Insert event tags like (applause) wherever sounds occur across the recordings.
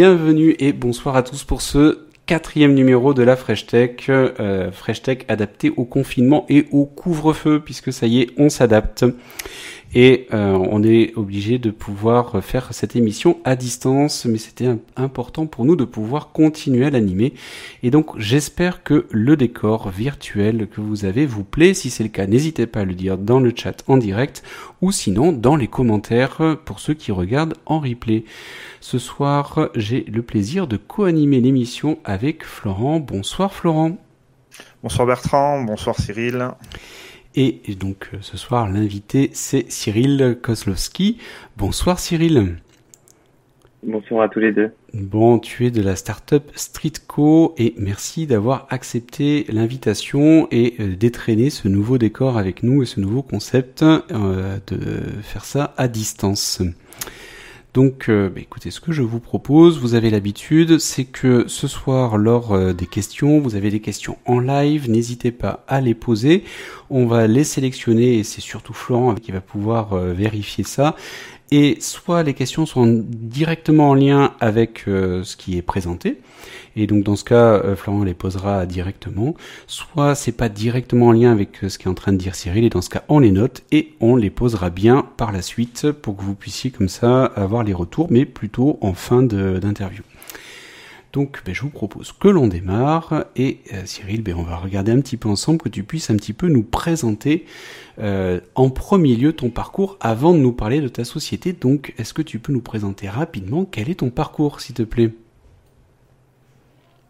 Bienvenue et bonsoir à tous pour ce quatrième numéro de la Fresh Tech, euh, Fresh Tech adapté au confinement et au couvre-feu, puisque ça y est, on s'adapte et euh, on est obligé de pouvoir faire cette émission à distance, mais c'était important pour nous de pouvoir continuer à l'animer. Et donc j'espère que le décor virtuel que vous avez vous plaît. Si c'est le cas, n'hésitez pas à le dire dans le chat en direct ou sinon dans les commentaires pour ceux qui regardent en replay. Ce soir, j'ai le plaisir de co-animer l'émission avec Florent. Bonsoir Florent. Bonsoir Bertrand, bonsoir Cyril. Et, donc euh, ce soir, l'invité, c'est Cyril Kozlowski. Bonsoir Cyril. Bonsoir à tous les deux. Bon, tu es de la startup Streetco et merci d'avoir accepté l'invitation et euh, d'étraîner ce nouveau décor avec nous et ce nouveau concept euh, de faire ça à distance. Donc, euh, bah, écoutez, ce que je vous propose, vous avez l'habitude, c'est que ce soir, lors euh, des questions, vous avez des questions en live, n'hésitez pas à les poser. On va les sélectionner et c'est surtout Florent qui va pouvoir euh, vérifier ça et soit les questions sont directement en lien avec ce qui est présenté, et donc dans ce cas, euh, Florent les posera directement, soit c'est pas directement en lien avec euh, ce qu'est en train de dire Cyril, et dans ce cas, on les note et on les posera bien par la suite pour que vous puissiez comme ça avoir les retours, mais plutôt en fin d'interview. Donc ben, je vous propose que l'on démarre et euh, Cyril, ben, on va regarder un petit peu ensemble que tu puisses un petit peu nous présenter en premier lieu ton parcours avant de nous parler de ta société. Donc est-ce que tu peux nous présenter rapidement quel est ton parcours s'il te plaît?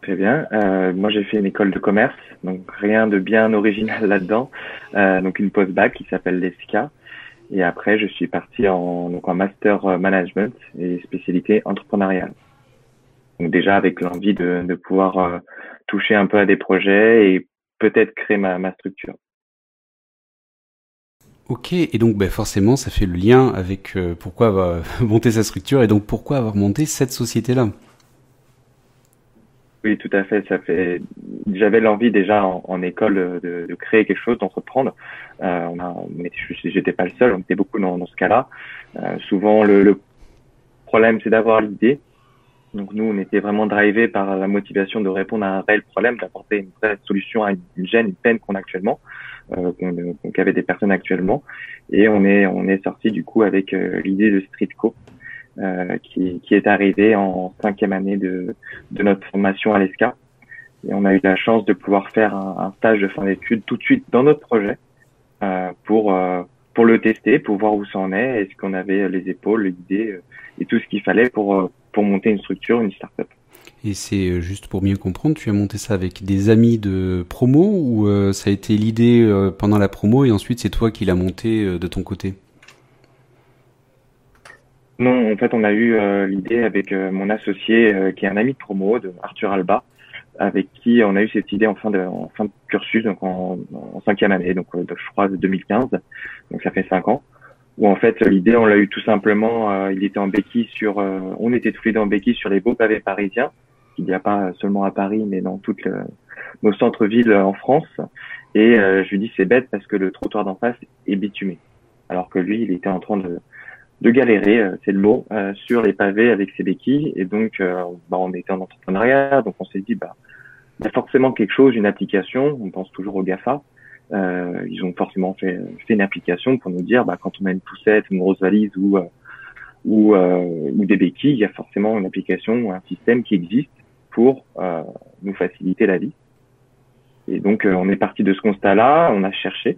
Très bien. Euh, moi, j'ai fait une école de commerce, donc rien de bien original (laughs) là-dedans. donc une post-bac qui s'appelle l'ESCA. Et après, je suis parti en, donc en master management et spécialité entrepreneuriale. Donc déjà avec l'envie de, de pouvoir euh, toucher un peu à des projets et peut-être créer ma, ma structure. Ok, et donc ben, forcément ça fait le lien avec euh, pourquoi avoir (laughs) monté sa structure et donc pourquoi avoir monté cette société-là? Oui, tout à fait. Ça fait. J'avais l'envie déjà en, en école de, de, créer quelque chose, d'entreprendre. Euh, on a... mais j'étais pas le seul. On était beaucoup dans, dans ce cas-là. Euh, souvent, le, le problème, c'est d'avoir l'idée, donc nous, on était vraiment drivé par la motivation de répondre à un réel problème, d'apporter une vraie solution à une gêne, une peine qu'on a actuellement, euh, qu'avaient des personnes actuellement. Et on est on est sorti du coup avec euh, l'idée de Streetco, euh, qui, est arrivée en cinquième année de, de notre formation à l'ESCA. Et on a eu la chance de pouvoir faire un, stage de fin d'études tout de suite dans notre projet euh, pour euh, pour le tester, pour voir où ça en est, est-ce qu'on avait les épaules, l'idée et tout ce qu'il fallait pour pour monter une structure, une startup. Et c'est juste pour mieux comprendre, tu as monté ça avec des amis de promo ou ça a été l'idée pendant la promo et ensuite c'est toi qui l'as monté de ton côté? Non, en fait on a eu l'idée avec mon associé qui est un ami de promo, de Arthur Alba, avec qui on a eu cette idée en fin de, en fin de cursus, donc en, en cinquième année, donc je crois de 2015, donc ça fait cinq ans. Où en fait l'idée on l'a eu tout simplement, euh, il était en béquille sur, euh, on était tous les deux en béquille sur les beaux pavés parisiens, qu'il n'y a pas seulement à Paris mais dans toutes nos centres-villes en France. Et euh, je lui dis c'est bête parce que le trottoir d'en face est bitumé, alors que lui il était en train de, de galérer, c'est le mot, sur les pavés avec ses béquilles. Et donc bah, on était en entrepreneuriat, donc on s'est dit bah il y a forcément quelque chose, une application, on pense toujours au GAFA, euh, ils ont forcément fait, fait, une application pour nous dire, bah, quand on a une poussette, une grosse valise ou euh, ou, euh, ou des béquilles, il y a forcément une application ou un système qui existe pour euh, nous faciliter la vie. Et donc, on est parti de ce constat-là, on a cherché,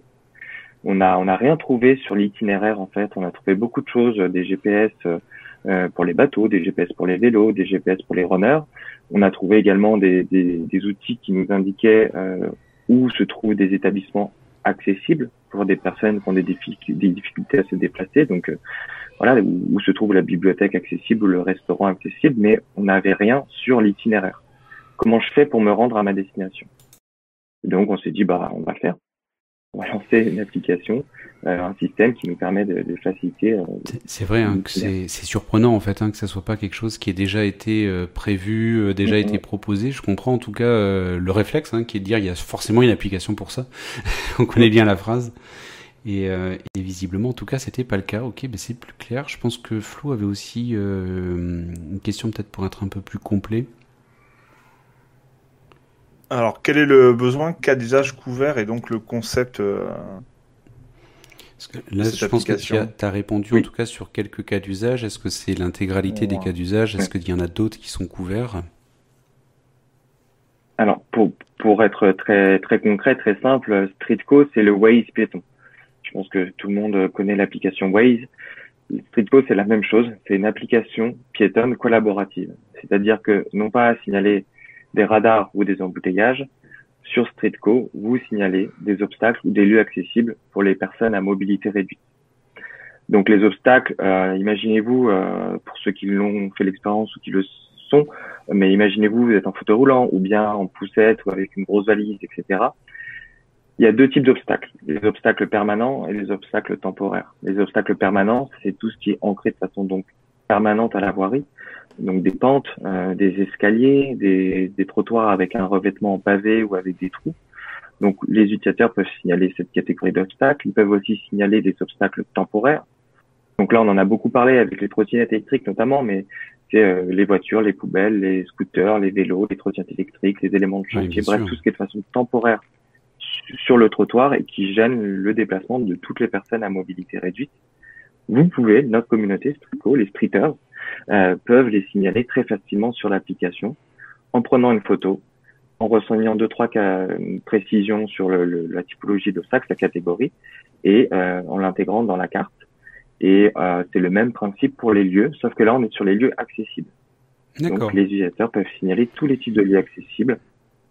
on a on a rien trouvé sur l'itinéraire en fait, on a trouvé beaucoup de choses, des GPS euh, pour les bateaux, des GPS pour les vélos, des GPS pour les runners. On a trouvé également des, des, des outils qui nous indiquaient euh, où se trouvent des établissements accessibles pour des personnes qui ont des, difficultés à se déplacer. Donc euh, voilà, où, se trouve la bibliothèque accessible ou le restaurant accessible, mais on n'avait rien sur l'itinéraire. Comment je fais pour me rendre à ma destination? Donc on s'est dit bah on va le faire on va lancer une application, euh, un système qui nous permet de, de faciliter. Euh, c'est vrai hein, que c'est surprenant en fait hein, que ça soit pas quelque chose qui ait déjà été euh, prévu, euh, déjà été proposé. Je comprends en tout cas euh, le réflexe hein, qui est de dire il y a forcément une application pour ça. (laughs) On connaît bien la phrase. Et, visiblement, en tout cas, c'était pas le cas. Ok, ben c'est plus clair. Je pense que Flo avait aussi une question peut-être pour être un peu plus complet. Alors, quel est le besoin cas d'usage couvert et donc le concept là, je pense que tu as, répondu en tout cas sur quelques cas d'usage. Est-ce que c'est l'intégralité des cas d'usage? Est-ce qu'il y en a d'autres qui sont couverts? Alors, pour, pour être très, très concret, très simple, Streetco, c'est le Waze piéton. Je pense que tout le monde connaît l'application Waze. Streetco, c'est la même chose. C'est une application piétonne collaborative. C'est-à-dire que non pas à signaler des radars ou des embouteillages, sur Streetco, vous signalez des obstacles ou des lieux accessibles pour les personnes à mobilité réduite. Donc les obstacles, euh, imaginez-vous, euh, pour ceux qui l'ont fait l'expérience ou qui le sont, mais imaginez-vous, vous êtes en fauteuil roulant ou bien en poussette ou avec une grosse valise, etc. Il y a deux types d'obstacles, les obstacles permanents et les obstacles temporaires. Les obstacles permanents, c'est tout ce qui est ancré de façon donc permanente à la voirie, donc des pentes, euh, des escaliers, des, des, trottoirs avec un revêtement en pavé ou avec des trous. Donc les utilisateurs peuvent signaler cette catégorie d'obstacles. Ils peuvent aussi signaler des obstacles temporaires. Donc là, on en a beaucoup parlé avec les trottinettes électriques notamment, mais c'est euh, les voitures, les poubelles, les scooters, les vélos, les trottinettes électriques, les éléments de chantier, bref, tout ce qui est de façon temporaire sur le trottoir et qui gêne le déplacement de toutes les personnes à mobilité réduite. Vous pouvez, notre communauté Strico, les streeters, euh, peuvent les signaler très facilement sur l'application en prenant une photo, en renseignant deux trois précisions sur le, la typologie d'obstacle, la catégorie, et euh, en l'intégrant dans la carte. Et euh, c'est le même principe pour les lieux, sauf que là on est sur les lieux accessibles. Donc les utilisateurs peuvent signaler tous les types de lieux accessibles,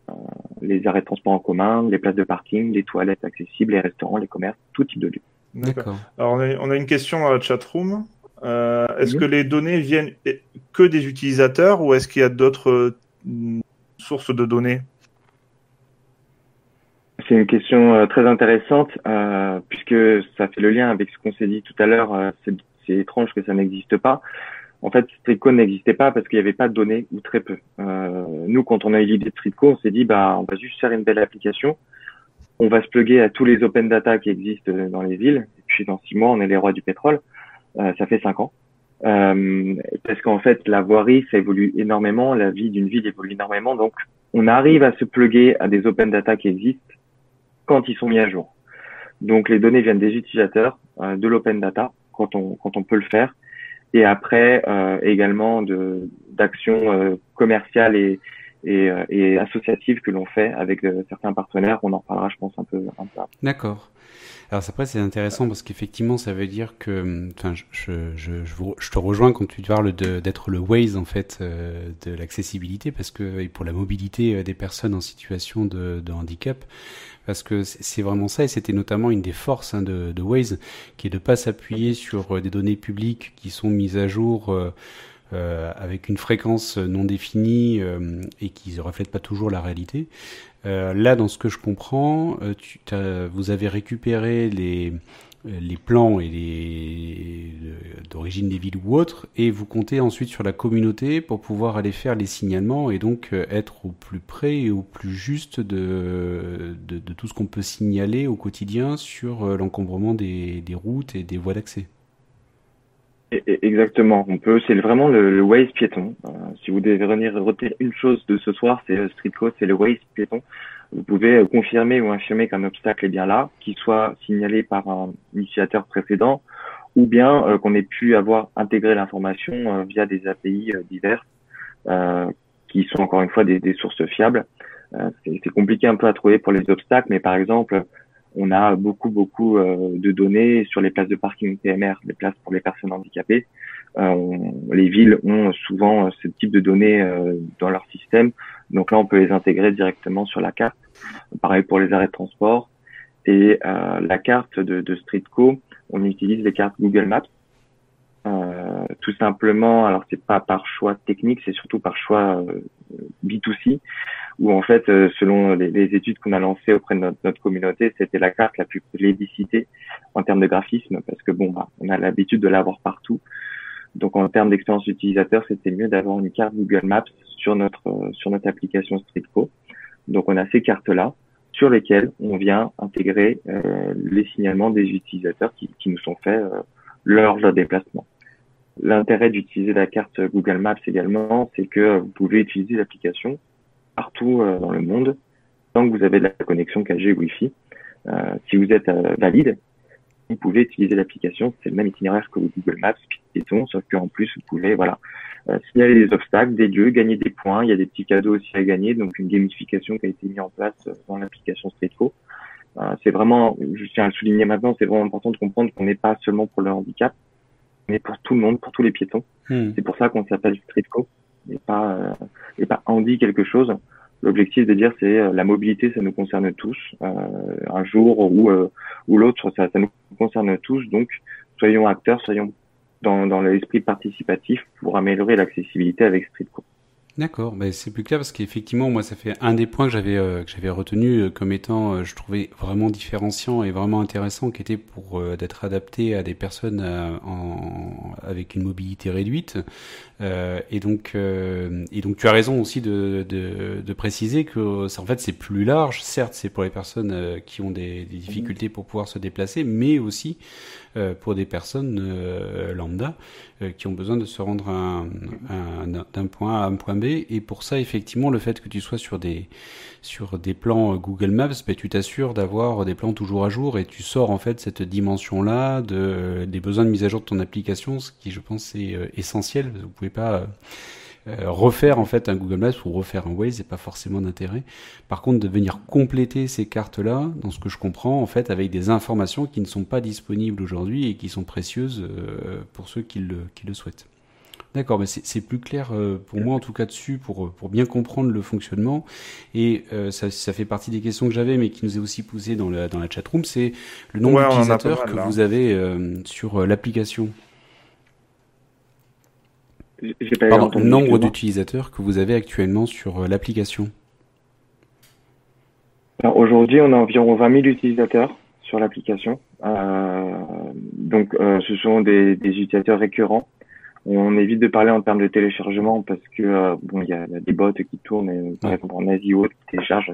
euh, les arrêts de transport en commun, les places de parking, les toilettes accessibles, les restaurants, les commerces, tout type de lieux. D'accord. Alors on a, on a, une question dans la chat room. Euh, est-ce que les données viennent que des utilisateurs ou est-ce qu'il y a d'autres euh, sources de données? C'est une question euh, très intéressante puisque ça fait le lien avec ce qu'on s'est dit tout à l'heure. c'est étrange que ça n'existe pas. En fait, Streetco n'existait pas parce qu'il n'y avait pas de données ou très peu. nous, quand on a eu l'idée de Streetco, on s'est dit bah on va juste faire une belle application. On va se plugger à tous les open data qui existent dans les villes. Et puis dans six mois, on est les rois du pétrole. Euh, ça fait cinq ans. Euh, parce qu'en fait, la voirie, ça évolue énormément, la vie d'une ville évolue énormément, donc on arrive à se pluguer à des open data qui existent quand ils sont mis à jour. Donc les données viennent des utilisateurs, euh, de l'open data quand on quand on peut le faire, et après euh, également d'actions euh, commerciales et et, et associatives que l'on fait avec certains partenaires. On en parlera, je pense, un peu. Un peu. D'accord. Alors après c'est intéressant parce qu'effectivement ça veut dire que, enfin je, je, je, je, te rejoins quand tu parles d'être le Waze en fait euh, de l'accessibilité parce que et pour la mobilité euh, des personnes en situation de, handicap parce que c'est vraiment ça et c'était notamment une des forces hein, de, de, Waze qui est de pas s'appuyer sur euh, des données publiques qui sont mises à jour. Avec une fréquence non définie euh, et qui ne reflète pas toujours la réalité. Euh, là, dans ce que je comprends, vous avez récupéré les, plans et les d'origine des villes ou autres, et vous comptez ensuite sur la communauté pour pouvoir aller faire les signalements et donc être au plus près et au plus juste de, tout ce qu'on peut signaler au quotidien sur l'encombrement des routes et des voies d'accès. Exactement. On peut, c'est vraiment le, le Waze piéton. Euh, si vous devez venir retenir une chose de ce soir, c'est Street Code, c'est le Waze piéton. Vous pouvez euh, confirmer ou infirmer qu'un obstacle est bien là, qu'il soit signalé par un initiateur précédent, ou bien euh, qu'on ait pu avoir intégré l'information via des API diverses, qui sont encore une fois des, des sources fiables. c'est compliqué un peu à trouver pour les obstacles, mais par exemple, on a beaucoup beaucoup euh, de données sur les places de parking PMR, les places pour les personnes handicapées. Euh, les villes ont souvent euh, ce type de données dans leur système, donc là on peut les intégrer directement sur la carte. Pareil pour les arrêts de transport et la carte de, de Streetco, on utilise les cartes Google Maps. tout simplement, alors c'est pas par choix technique, c'est surtout par choix B2C où en fait, euh, selon les, les études qu'on a lancées auprès de notre, notre communauté, c'était la carte la plus plébiscitée en termes de graphisme, parce que bon, bah, on a l'habitude de l'avoir partout. Donc en termes d'expérience utilisateur, c'était mieux d'avoir une carte Google Maps sur notre euh, sur notre application Streetco. Donc on a ces cartes là. sur lesquels on vient intégrer les signalements des utilisateurs qui, qui nous sont faits lors de leur déplacement. L'intérêt d'utiliser la carte Google Maps également, c'est que vous pouvez utiliser l'application partout dans le monde tant que vous avez de la connexion 4G Wi-Fi. si vous êtes valide, vous pouvez utiliser l'application. C'est le même itinéraire que Google Maps, Python, sauf qu'en plus, vous pouvez voilà, euh, signaler des obstacles, des lieux, gagner des points. Il y a des petits cadeaux aussi à gagner, donc une gamification qui a été mise en place euh, dans l'application Streetco. Euh, c'est vraiment, je tiens à le souligner maintenant, c'est vraiment important de comprendre qu'on n'est pas seulement pour le handicap, mais pour tout le monde, pour tous les piétons. Hmm. C'est pour ça qu'on s'appelle Streetco, et pas, euh, et pas Andy quelque chose. L'objectif de dire c'est euh, la mobilité, ça nous concerne tous. Euh, un jour ou ou l'autre, ça, ça, nous concerne tous. Donc, soyons acteurs, soyons dans, dans l'esprit participatif pour améliorer l'accessibilité avec Streetco. D'accord, ben c'est plus clair parce qu'effectivement, moi, ça fait un des points que j'avais euh, que j'avais retenu euh, comme étant, euh, je trouvais vraiment différenciant et vraiment intéressant, qui était pour d'être adapté à des personnes en, avec une mobilité réduite. et donc, et donc, tu as raison aussi de, de, de préciser que en fait, c'est plus large. Certes, c'est pour les personnes qui ont des, des, difficultés pour pouvoir se déplacer, mais aussi pour des personnes lambda qui ont besoin de se rendre d'un point A à un point B et pour ça, effectivement, le fait que tu sois sur des, sur des plans euh, Google Maps, ben, tu t'assures d'avoir des plans toujours à jour et tu sors en fait cette dimension-là de, euh, des besoins de mise à jour de ton application, ce qui, je pense, est euh, essentiel. Vous pouvez pas refaire en fait un Google Maps ou refaire un Waze, c'est pas forcément d'intérêt. Par contre, de venir compléter ces cartes-là, dans ce que je comprends, en fait, avec des informations qui ne sont pas disponibles aujourd'hui et qui sont précieuses pour ceux qui le, qui le souhaitent. D'accord, mais c'est plus clair euh, pour moi en tout cas dessus, pour, euh, pour bien comprendre le fonctionnement. Et euh, ça, ça, fait partie des questions que j'avais, mais qui nous est aussi posé dans la, dans la chatroom, c'est le nombre d'utilisateurs que vous avez sur l'application. Pardon, le nombre d'utilisateurs que vous avez actuellement sur l'application. Aujourd'hui, on a environ 20 000 utilisateurs sur l'application. donc, ce sont des, des utilisateurs récurrents on évite de parler en termes de téléchargement parce que euh, bon, il y a, des bots qui tournent, et, par exemple en Asie ou autre, qui téléchargent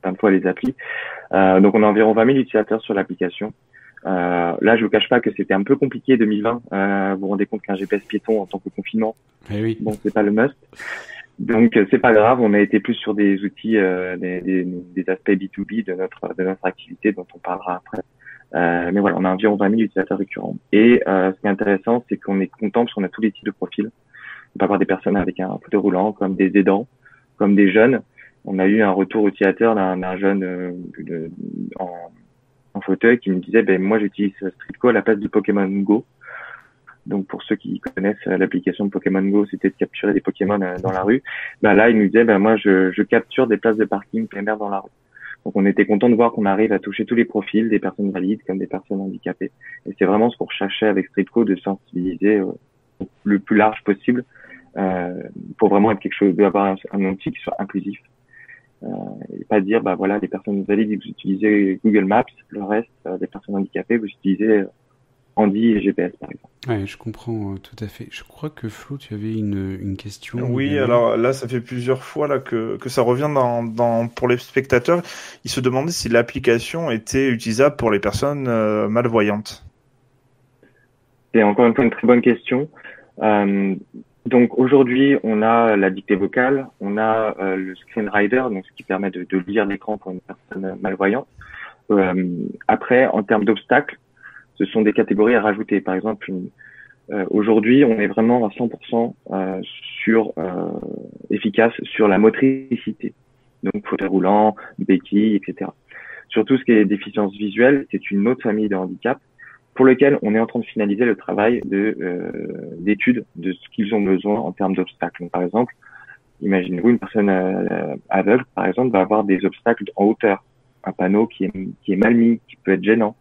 plein de fois les applis. Euh, donc on a environ 20 000 utilisateurs sur l'application. Euh, là, je vous cache pas que c'était un peu compliqué 2020. Euh, vous vous rendez compte qu'un GPS piéton en tant que confinement, eh oui. bon, c'est pas le must. Donc c'est pas grave, on a été plus sur des outils, euh, des, des, des, aspects B2B de notre de notre activité dont on parlera après. Euh, mais voilà, on a environ 20 000 utilisateurs récurrents. Et euh, ce qui est intéressant, c'est qu'on est content parce qu'on a tous les types de profils. On peut avoir des personnes avec un fauteuil roulant, comme des aidants, comme des jeunes. On a eu un retour utilisateur d'un jeune euh, en, en, fauteuil qui me disait, ben moi j'utilise Streetco à la place du Pokémon Go. Donc pour ceux qui connaissent l'application de Pokémon Go, c'était de capturer des Pokémon dans la rue. Ben là, il nous disait, ben moi je, je capture des places de parking plein dans la rue. Donc on était content de voir qu'on arrive à toucher tous les profils, des personnes valides comme des personnes handicapées. Et c'est vraiment ce qu'on recherchait avec Streetco, de sensibiliser euh, le plus large possible euh, pour vraiment être quelque chose, d'avoir un, outil qui soit inclusif. Euh, et pas dire, bah voilà, les personnes valides, vous utilisez Google Maps, le reste, euh, des personnes handicapées, vous utilisez Andy et GPS par exemple. Ouais, je comprends euh, tout à fait. Je crois que Flo, tu avais une, une question. Oui, alors là, ça fait plusieurs fois là que, que ça revient dans, dans, pour les spectateurs. Ils se demandaient si l'application était utilisable pour les personnes euh, malvoyantes. C'est encore une fois une très bonne question. Donc aujourd'hui, on a la dictée vocale, on a euh, le screen donc ce qui permet de, lire l'écran pour une personne malvoyante. Euh, après, en termes d'obstacles, ce sont des catégories à rajouter. Par exemple, euh, aujourd'hui, on est vraiment à 100% euh, sur efficace sur la motricité, donc fauteuil roulant, béquille, etc. Sur tout ce qui est déficience visuelle, c'est une autre famille de handicap pour lequel on est en train de finaliser le travail de d'études de ce qu'ils ont besoin en termes d'obstacles. Par exemple, imaginez-vous une personne aveugle, par exemple, va avoir des obstacles en hauteur, un panneau qui est, qui est mal mis, qui peut être gênant,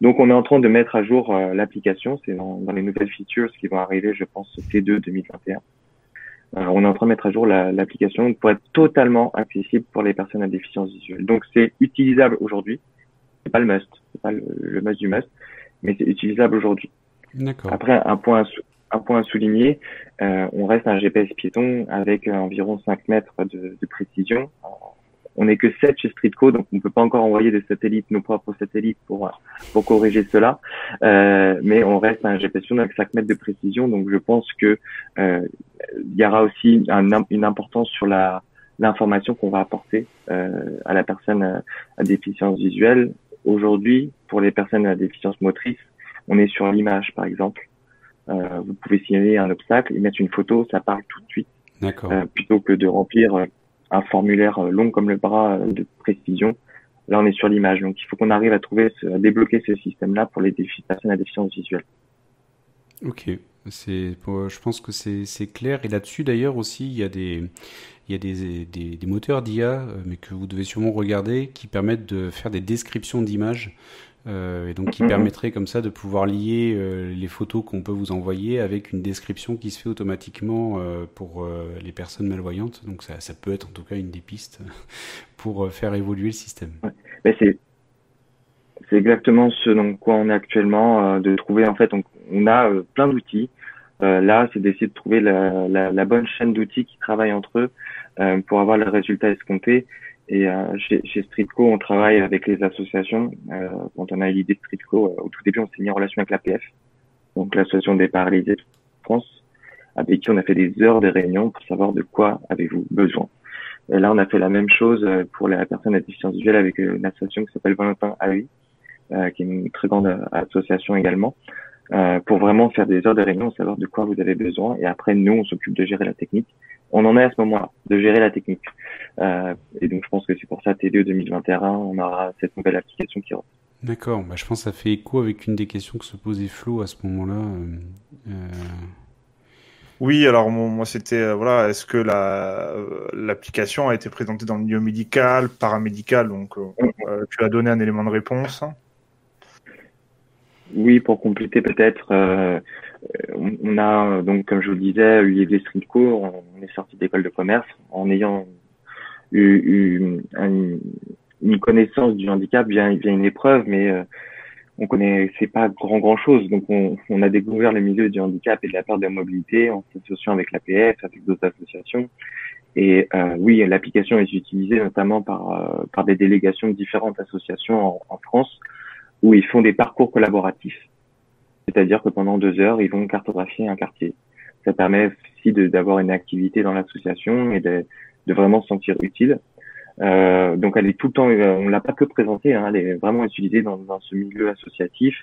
donc, on est en train de mettre à jour euh, l'application. C'est dans, dans, les nouvelles features qui vont arriver, je pense, T2 2021. Euh, on est en train de mettre à jour l'application pour être totalement accessible pour les personnes à déficience visuelle. Donc, c'est utilisable aujourd'hui. C'est pas le must, c'est pas le, must du must, mais c'est utilisable aujourd'hui. D'accord. Après, un point, un point à souligner, euh, on reste un GPS piéton avec environ 5 mètres de, de précision On n'est que 7 chez Streetco, donc on ne peut pas encore envoyer des satellites, nos propres satellites pour pour corriger cela. Euh, mais on reste un GPS avec 5 mètres de précision, donc je pense que euh, il y aura aussi un, une importance sur la l'information qu'on va apporter euh, à la personne à déficience visuelle. Aujourd'hui, pour les personnes à déficience motrice, on est sur l'image, par exemple. Euh, vous pouvez signaler un obstacle et mettre une photo, ça parle tout de suite. D'accord. Euh, plutôt que de remplir euh, un formulaire long comme le bras de précision. Là, on est sur l'image. Donc, il faut qu'on arrive à trouver, à débloquer ce système-là pour les personnes à déficience visuelle. Ok. C'est, je pense que c'est clair. Et là-dessus, d'ailleurs, aussi, il y a des, il y a des, des, des moteurs d'IA, mais que vous devez sûrement regarder, qui permettent de faire des descriptions d'images euh, et donc qui mhm. permettrait comme ça de pouvoir lier euh, les photos qu'on peut vous envoyer avec une description qui se fait automatiquement euh, pour les personnes malvoyantes. Donc ça, ça, peut être en tout cas une des pistes (laughs) pour faire évoluer le système. Ouais. c'est c'est exactement ce dans quoi on est actuellement, de trouver en fait, on, on a plein d'outils. Là, c'est d'essayer de trouver la, la, la bonne chaîne d'outils qui travaillent entre eux pour avoir le résultat escompté et euh, chez, chez Streetco, on travaille avec les associations. Euh, quand on a eu l'idée de Streetco, euh, au tout début, on s'est mis en relation avec l'APF, donc l'association des paralysés de France, avec qui on a fait des heures de réunions pour savoir de quoi avez-vous besoin. Et là, on a fait la même chose euh, pour les personnes à déficience visuelle avec euh, une association qui s'appelle Valentin AI, qui est une très grande association également, pour vraiment faire des heures de réunion, savoir de quoi vous avez besoin. Et après, nous, on s'occupe de gérer la technique on en est à ce moment-là, de gérer la technique. Euh, et donc je pense que c'est pour ça, TDE 2021, on aura cette nouvelle application qui rentre. D'accord, bah, je pense que ça fait écho avec une des questions que se posait Flo à ce moment-là. Euh, euh. Oui, alors moi c'était voilà, est-ce que la l'application a été présentée dans le milieu médical, paramédical, donc tu as donné un élément de réponse. Oui, pour compléter peut-être, euh, on a donc comme je vous le disais, eu des street cours, on est sorti d'école de commerce en ayant eu, une, connaissance du handicap via, via une épreuve, mais euh, on connaissait pas grand grand chose. Donc on, a découvert le milieu du handicap et de la perte de mobilité en s'associant avec l'APF, avec d'autres associations. Et euh, oui, l'application est utilisée notamment par, euh, par des délégations de différentes associations en France où ils font des parcours collaboratifs. C'est-à-dire que pendant deux heures, ils vont cartographier un quartier. Ça permet aussi d'avoir une activité dans l'association et de, vraiment se sentir utile. Euh, donc elle est tout le temps, euh, on l'a pas que présentée, hein, elle est vraiment utilisée dans, ce milieu associatif.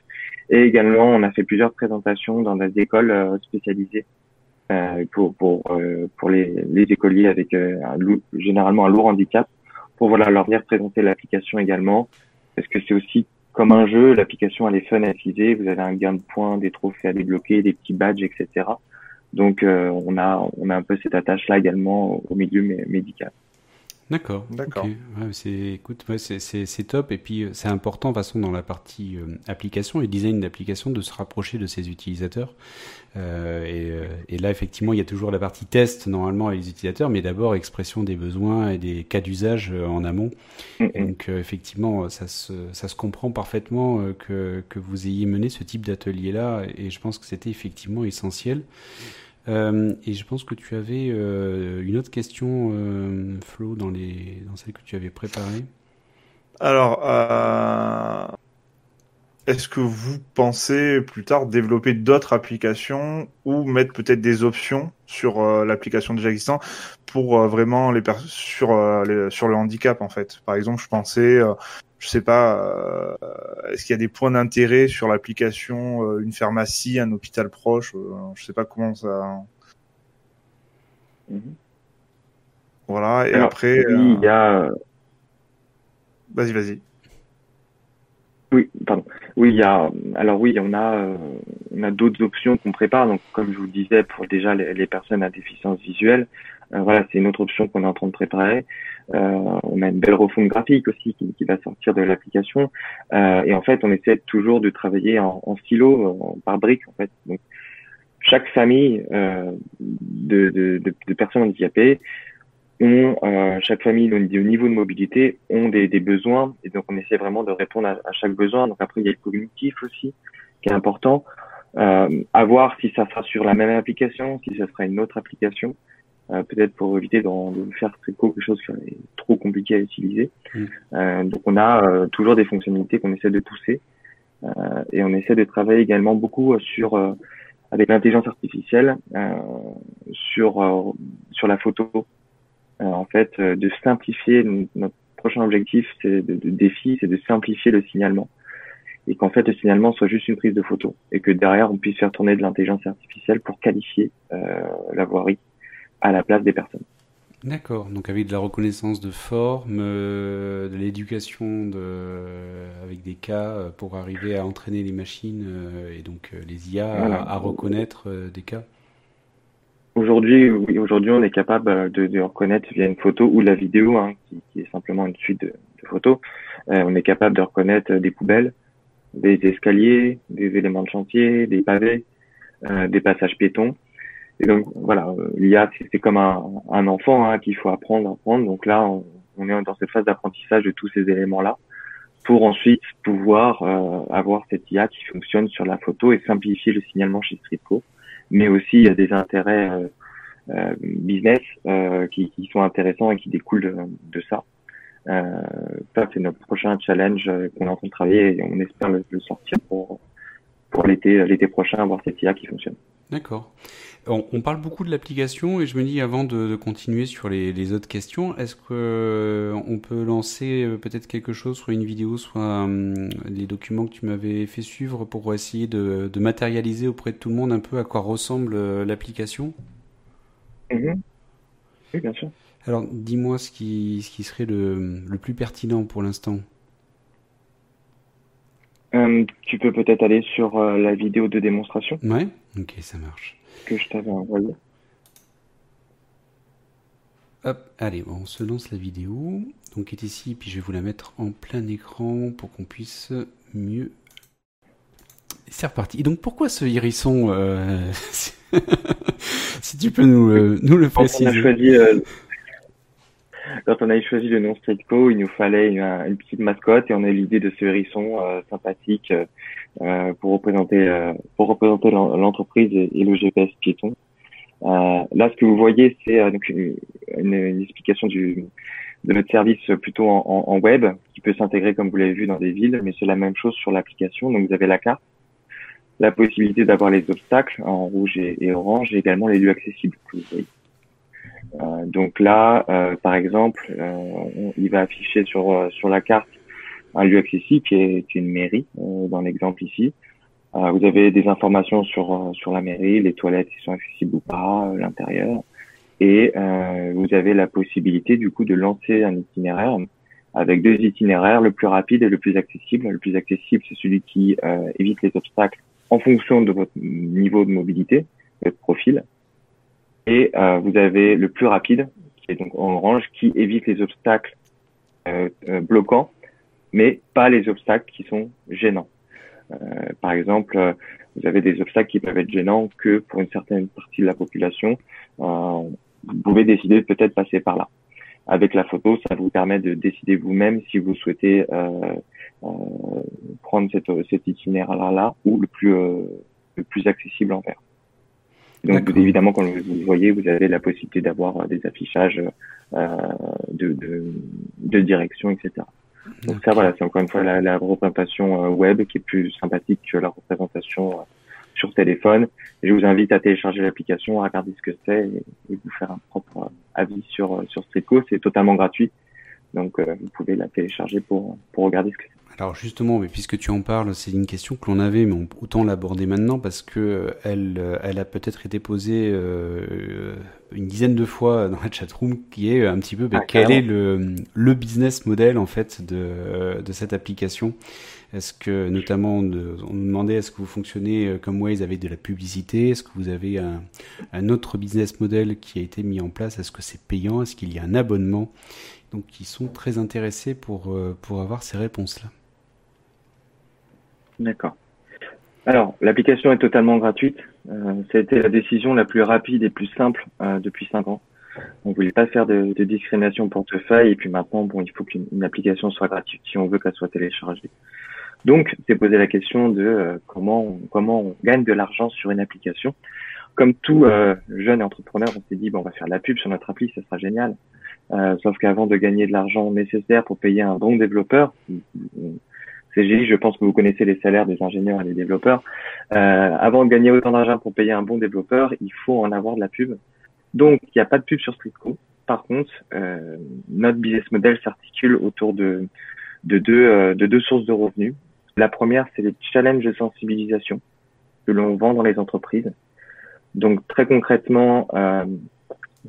Et également, on a fait plusieurs présentations dans des écoles euh, spécialisées euh, pour pour euh, pour les, écoliers avec un généralement un lourd handicap, pour voilà leur dire présenter l'application également, parce que c'est aussi comme un jeu, l'application elle est fun à utiliser. Vous avez un gain de points, des trophées à débloquer, des petits badges, etc. Donc euh, on a on a un peu cette attache là également au milieu médical. D'accord. D'accord. c'est, écoute, c'est, top. Et puis, euh, c'est important, de façon, dans la partie euh, application et design d'application, de se rapprocher de ses utilisateurs. Euh, et, là, effectivement, il y a toujours la partie test, normalement, avec les utilisateurs, mais d'abord, expression des besoins et des cas d'usage en amont. Donc, effectivement, ça se, ça se comprend parfaitement que, que vous ayez mené ce type d'atelier-là. Et je pense que c'était effectivement essentiel. Euh, et je pense que tu avais euh, une autre question, euh, Flo, dans, les, dans celle que tu avais préparée. Alors, est-ce que vous pensez plus tard développer d'autres applications ou mettre peut-être des options sur l'application déjà existante pour vraiment les sur sur le handicap en fait? Par exemple, je pensais je sais pas, euh, est-ce qu'il y a des points d'intérêt sur l'application, euh, une pharmacie, un hôpital proche, euh, je sais pas comment ça. Mhm. Voilà, et après. Oui, il y a. Vas-y, vas-y. Oui, pardon. Oui, il y a. Alors oui, on a, on a d'autres options qu'on prépare. Donc, comme je vous le disais, pour déjà les, les personnes à déficience visuelle, voilà, c'est une autre option qu'on est en train de préparer. Euh, on a une belle refonte graphique aussi qui, qui va sortir de l'application. Euh, et en fait, on essaie toujours de travailler en, en stylo, par briques en fait. Donc, chaque famille euh, de, de, de, de, personnes handicapées ont, euh, chaque famille au niveau de mobilité ont des, des, besoins et donc on essaie vraiment de répondre à, à, chaque besoin. Donc après il y a le cognitif aussi qui est important. Euh, à voir si ça sera sur la même application, si ça sera une autre application. Peut-être pour éviter de faire quelque chose qui est trop compliqué à utiliser. Mm. donc on a toujours des fonctionnalités qu'on essaie de pousser et on essaie de travailler également beaucoup sur avec l'intelligence artificielle sur sur la photo. en fait, de simplifier notre prochain objectif, c'est de, de défi, c'est de simplifier le signalement et qu'en fait le signalement soit juste une prise de photo et que derrière on puisse faire tourner de l'intelligence artificielle pour qualifier euh, la voirie à la place des personnes. D'accord, donc avec de la reconnaissance de forme, euh, de l'éducation de, avec des cas euh, pour arriver à entraîner les machines et donc les IA à, reconnaître des cas. Aujourd'hui, oui, aujourd'hui, on est capable de, de, reconnaître via une photo ou la vidéo, hein, qui, qui, est simplement une suite de, de photos. on est capable de reconnaître des poubelles, des escaliers, des éléments de chantier, des pavés, euh, des passages piétons. Et donc voilà, euh, l'IA c'est comme un, un enfant hein, qu'il faut apprendre, apprendre. Donc là, on, on est dans cette phase d'apprentissage de tous ces éléments-là pour ensuite pouvoir euh, avoir cette IA qui fonctionne sur la photo et simplifier le signalement chez Streetco. Mais aussi il y a des intérêts euh, euh business qui, qui, sont intéressants et qui découlent de, de ça. Euh, ça, c'est notre prochain challenge euh, qu'on est en train de travailler et on espère le, sortir pour, pour l'été, l'été prochain, avoir cette IA qui fonctionne. D'accord. On, parle beaucoup de l'application et je me dis avant de, continuer sur les, les, autres questions, est-ce que euh, on peut lancer peut-être quelque chose, soit une vidéo, soit les documents que tu m'avais fait suivre pour essayer de, de, matérialiser auprès de tout le monde un peu à quoi ressemble l'application? Mm-hmm. Oui, bien sûr. Alors, dis-moi ce qui, ce qui serait le, le plus pertinent pour l'instant. Euh, tu peux peut-être aller sur euh, la vidéo de démonstration. Ouais, ok, ça marche. Que je t'avais envoyé. Hop, allez, on se lance la vidéo. Donc, est ici, puis je vais vous la mettre en plein écran pour qu'on puisse mieux. C'est reparti. Et donc, pourquoi ce hérisson euh... (laughs) Si tu peux nous, nous le préciser. On a choisi quand on a choisi le nom Streetco, il nous fallait une, petite mascotte et on a eu l'idée de ce hérisson euh, sympathique euh, pour représenter euh, pour représenter l'entreprise et, le GPS piéton. là, ce que vous voyez, c'est donc une, une, explication du de notre service plutôt en, en web qui peut s'intégrer comme vous l'avez vu dans des villes, mais c'est la même chose sur l'application. Donc vous avez la carte, la possibilité d'avoir les obstacles en rouge et, et, orange, et également les lieux accessibles que vous voyez. Euh, donc là, euh, par exemple, euh, il va afficher sur sur la carte un lieu accessible qui est, une mairie dans l'exemple ici. vous avez des informations sur sur la mairie, les toilettes qui sont accessibles ou pas, l'intérieur, et vous avez la possibilité du coup de lancer un itinéraire avec deux itinéraires, le plus rapide et le plus accessible. Le plus accessible, c'est celui qui évite les obstacles en fonction de votre niveau de mobilité, votre profil. Et euh, vous avez le plus rapide, qui est donc en orange, qui évite les obstacles euh, euh, bloquants, mais pas les obstacles qui sont gênants. par exemple, vous avez des obstacles qui peuvent être gênants que pour une certaine partie de la population. vous pouvez décider de peut-être passer par là. Avec la photo, ça vous permet de décider vous-même si vous souhaitez prendre cet itinéraire-là ou le plus, le plus accessible en Donc évidemment, quand vous le voyez, vous avez la possibilité d'avoir euh, des affichages euh, de, de, de, direction, etc. Donc ça, voilà, c'est encore une fois la, la, représentation euh, web qui est plus sympathique que la représentation euh, sur téléphone. Et je vous invite à télécharger l'application, à regarder ce que c'est et, et, vous faire un propre avis sur sur Streetco. C'est totalement gratuit, donc vous pouvez la télécharger pour pour regarder ce que c'est. Alors justement, mais puisque tu en parles, c'est une question que l'on avait, mais autant l'aborder maintenant parce que euh, elle, euh, elle a peut-être été posée euh, une dizaine de fois dans la chatroom, qui est un petit peu ah, quel est le, le, business model en fait de, de cette application? Est-ce que notamment on nous demandait est-ce que vous fonctionnez comme Waze avec de la publicité? Est-ce que vous avez un, un autre business model qui a été mis en place? Est-ce que c'est payant? Est-ce qu'il y a un abonnement? Donc ils sont très intéressés pour, pour avoir ces réponses-là. D'accord. Alors, l'application est totalement gratuite. Euh, ça a été la décision la plus rapide et plus simple euh, depuis cinq ans. On voulait pas faire de, de, discrimination portefeuille et puis maintenant, bon, il faut qu'une application soit gratuite si on veut qu'elle soit téléchargée. Donc, c'est poser la question de euh, comment on, comment on gagne de l'argent sur une application. comme tout euh, jeune entrepreneur, on s'est dit bon, on va faire de la pub sur notre appli, ça sera génial. Sauf qu'avant de gagner de l'argent nécessaire pour payer un bon développeur, CGI, je pense que vous connaissez les salaires des ingénieurs et des développeurs. Euh, avant de gagner autant d'argent pour payer un bon développeur, il faut en avoir de la pub. Donc, il n'y a pas de pub sur Streetco. Par contre, euh, notre business model s'articule autour de, de, deux, euh, de deux sources de revenus. La première, c'est les challenges de sensibilisation que l'on vend dans les entreprises. Donc, très concrètement, euh,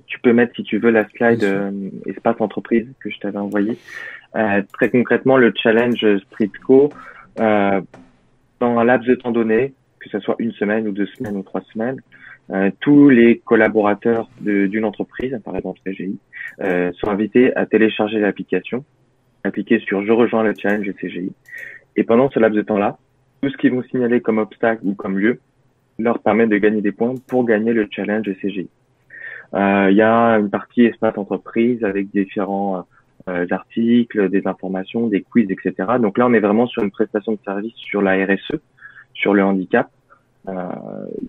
tu peux mettre, si tu veux, la slide euh, espace entreprise que je t'avais envoyé. Euh, très concrètement, le challenge Streetco, euh, dans un laps de temps donné, que ce soit une semaine ou deux semaines ou trois semaines, euh, tous les collaborateurs d'une entreprise, par exemple CGI, euh, sont invités à télécharger l'application, appliquer sur Je rejoins le challenge CGI. Et pendant ce laps de temps-là, tout ce qu'ils vont signaler comme obstacle ou comme lieu leur permet de gagner des points pour gagner le challenge CGI. Euh, il y a une partie espace entreprise avec différents euh, articles, des informations, des quiz, etc. Donc là, on est vraiment sur une prestation de service sur la RSE, sur le handicap. Euh,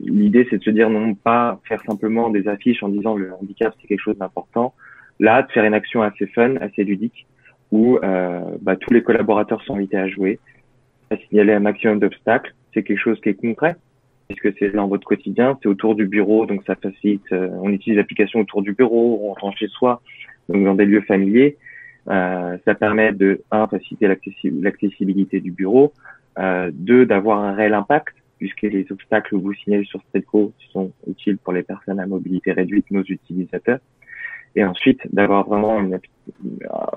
L'idée, c'est de se dire non pas faire simplement des affiches en disant le handicap c'est quelque chose d'important. Là, de faire une action assez fun, assez ludique, où euh, bah, tous les collaborateurs sont invités à jouer, à signaler un maximum d'obstacles. C'est quelque chose qui est concret, puisque c'est dans votre quotidien, c'est autour du bureau, donc ça facilite. Euh, on utilise l'application autour du bureau, on rentre chez soi, donc dans des lieux familiers. Euh, ça permet de un faciliter l'accessibilité du bureau, euh, deux d'avoir un réel impact puisque les obstacles que vous signalez sur Stretco sont utiles pour les personnes à mobilité réduite, nos utilisateurs, et ensuite d'avoir vraiment une,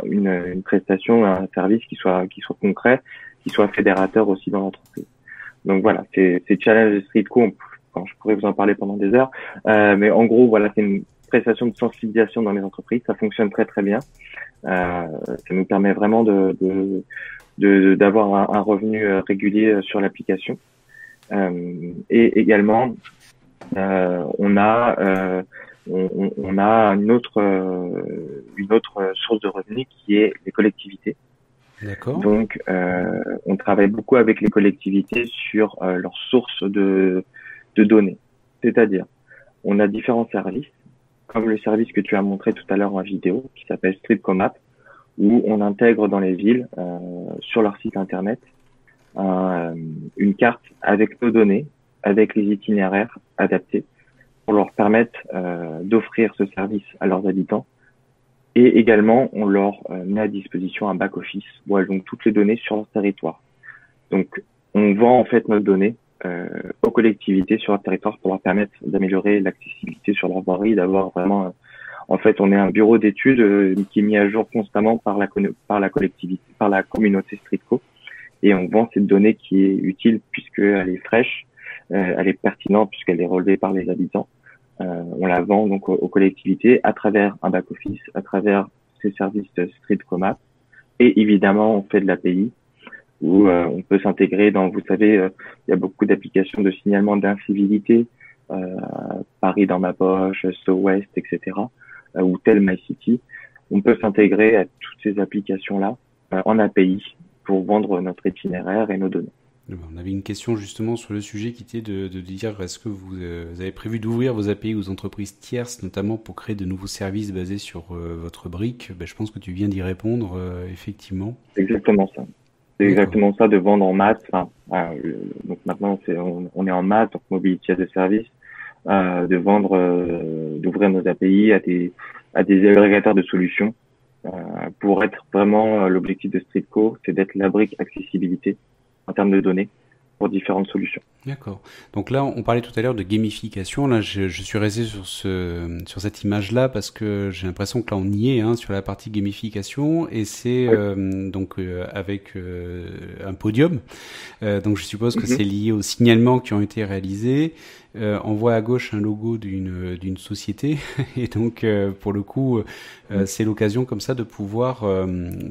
une, une, prestation, un service qui soit qui soit concret, qui soit fédérateur aussi dans l'entreprise. Donc voilà, c'est challenge de Streetco, je pourrais vous en parler pendant des heures, euh, mais en gros voilà, c'est une prestation de sensibilisation dans les entreprises, ça fonctionne très très bien. Euh, ça nous permet vraiment de d'avoir un, un, revenu euh, régulier sur l'application. Euh, et également, euh, on a euh, on, on, a une autre une autre source de revenus qui est les collectivités. Donc, euh, on travaille beaucoup avec les collectivités sur euh, leurs sources de, de données. C'est-à-dire, on a différents services, comme le service que tu as montré tout à l'heure en vidéo, qui s'appelle Stripcomap, où on intègre dans les villes, euh, sur leur site internet, euh, une carte avec nos données, avec les itinéraires adaptés, pour leur permettre euh, d'offrir ce service à leurs habitants. Et également, on leur euh, met à disposition un back-office où elles ont toutes les données sur leur territoire. Donc, on vend en fait nos données aux collectivités sur leur territoire pour leur permettre d'améliorer l'accessibilité sur leur voirie, d'avoir vraiment en fait, on est un bureau d'études qui est mis à jour constamment par la, par la collectivité, par la communauté Streetco et on vend cette donnée qui est utile puisqu'elle est fraîche, euh, elle est pertinente puisqu'elle est relevée par les habitants. Euh, on la vend donc aux, collectivités à travers un back-office, à travers ces services de Street. Et évidemment, on fait de l'API où euh, on peut s'intégrer dans, vous savez, il y a beaucoup d'applications de signalement d'incivilité, Paris dans ma poche, So West, etc., ou Tel My City. On peut s'intégrer à toutes ces applications-là en API pour vendre notre itinéraire et nos données. On avait une question justement sur le sujet qui était de, de dire est-ce que vous, euh, avez prévu d'ouvrir vos API aux entreprises tierces, notamment pour créer de nouveaux services basés sur euh, votre brique? Ben, Je pense que tu viens d'y répondre, euh, effectivement. Exactement ça. C'est exactement ça de vendre en masse. Enfin, donc maintenant, on, on, est en masse, donc mobilité de services, de vendre, d'ouvrir nos API à des, à des agrégateurs de solutions. Euh, pour être vraiment euh, l'objectif de Streetco, c'est d'être la brique accessibilité en termes de données pour différentes solutions. D'accord. Donc là, on parlait tout à l'heure de gamification. Là, je, je, suis resté sur ce sur cette image-là parce que j'ai l'impression que là, on y est hein, sur la partie gamification et c'est euh, donc avec un podium. donc je suppose que mm-hmm. c'est lié aux signalements qui ont été réalisés euh, on voit à gauche un logo d'une société (laughs) et donc euh, pour le coup euh, c'est l'occasion comme ça de pouvoir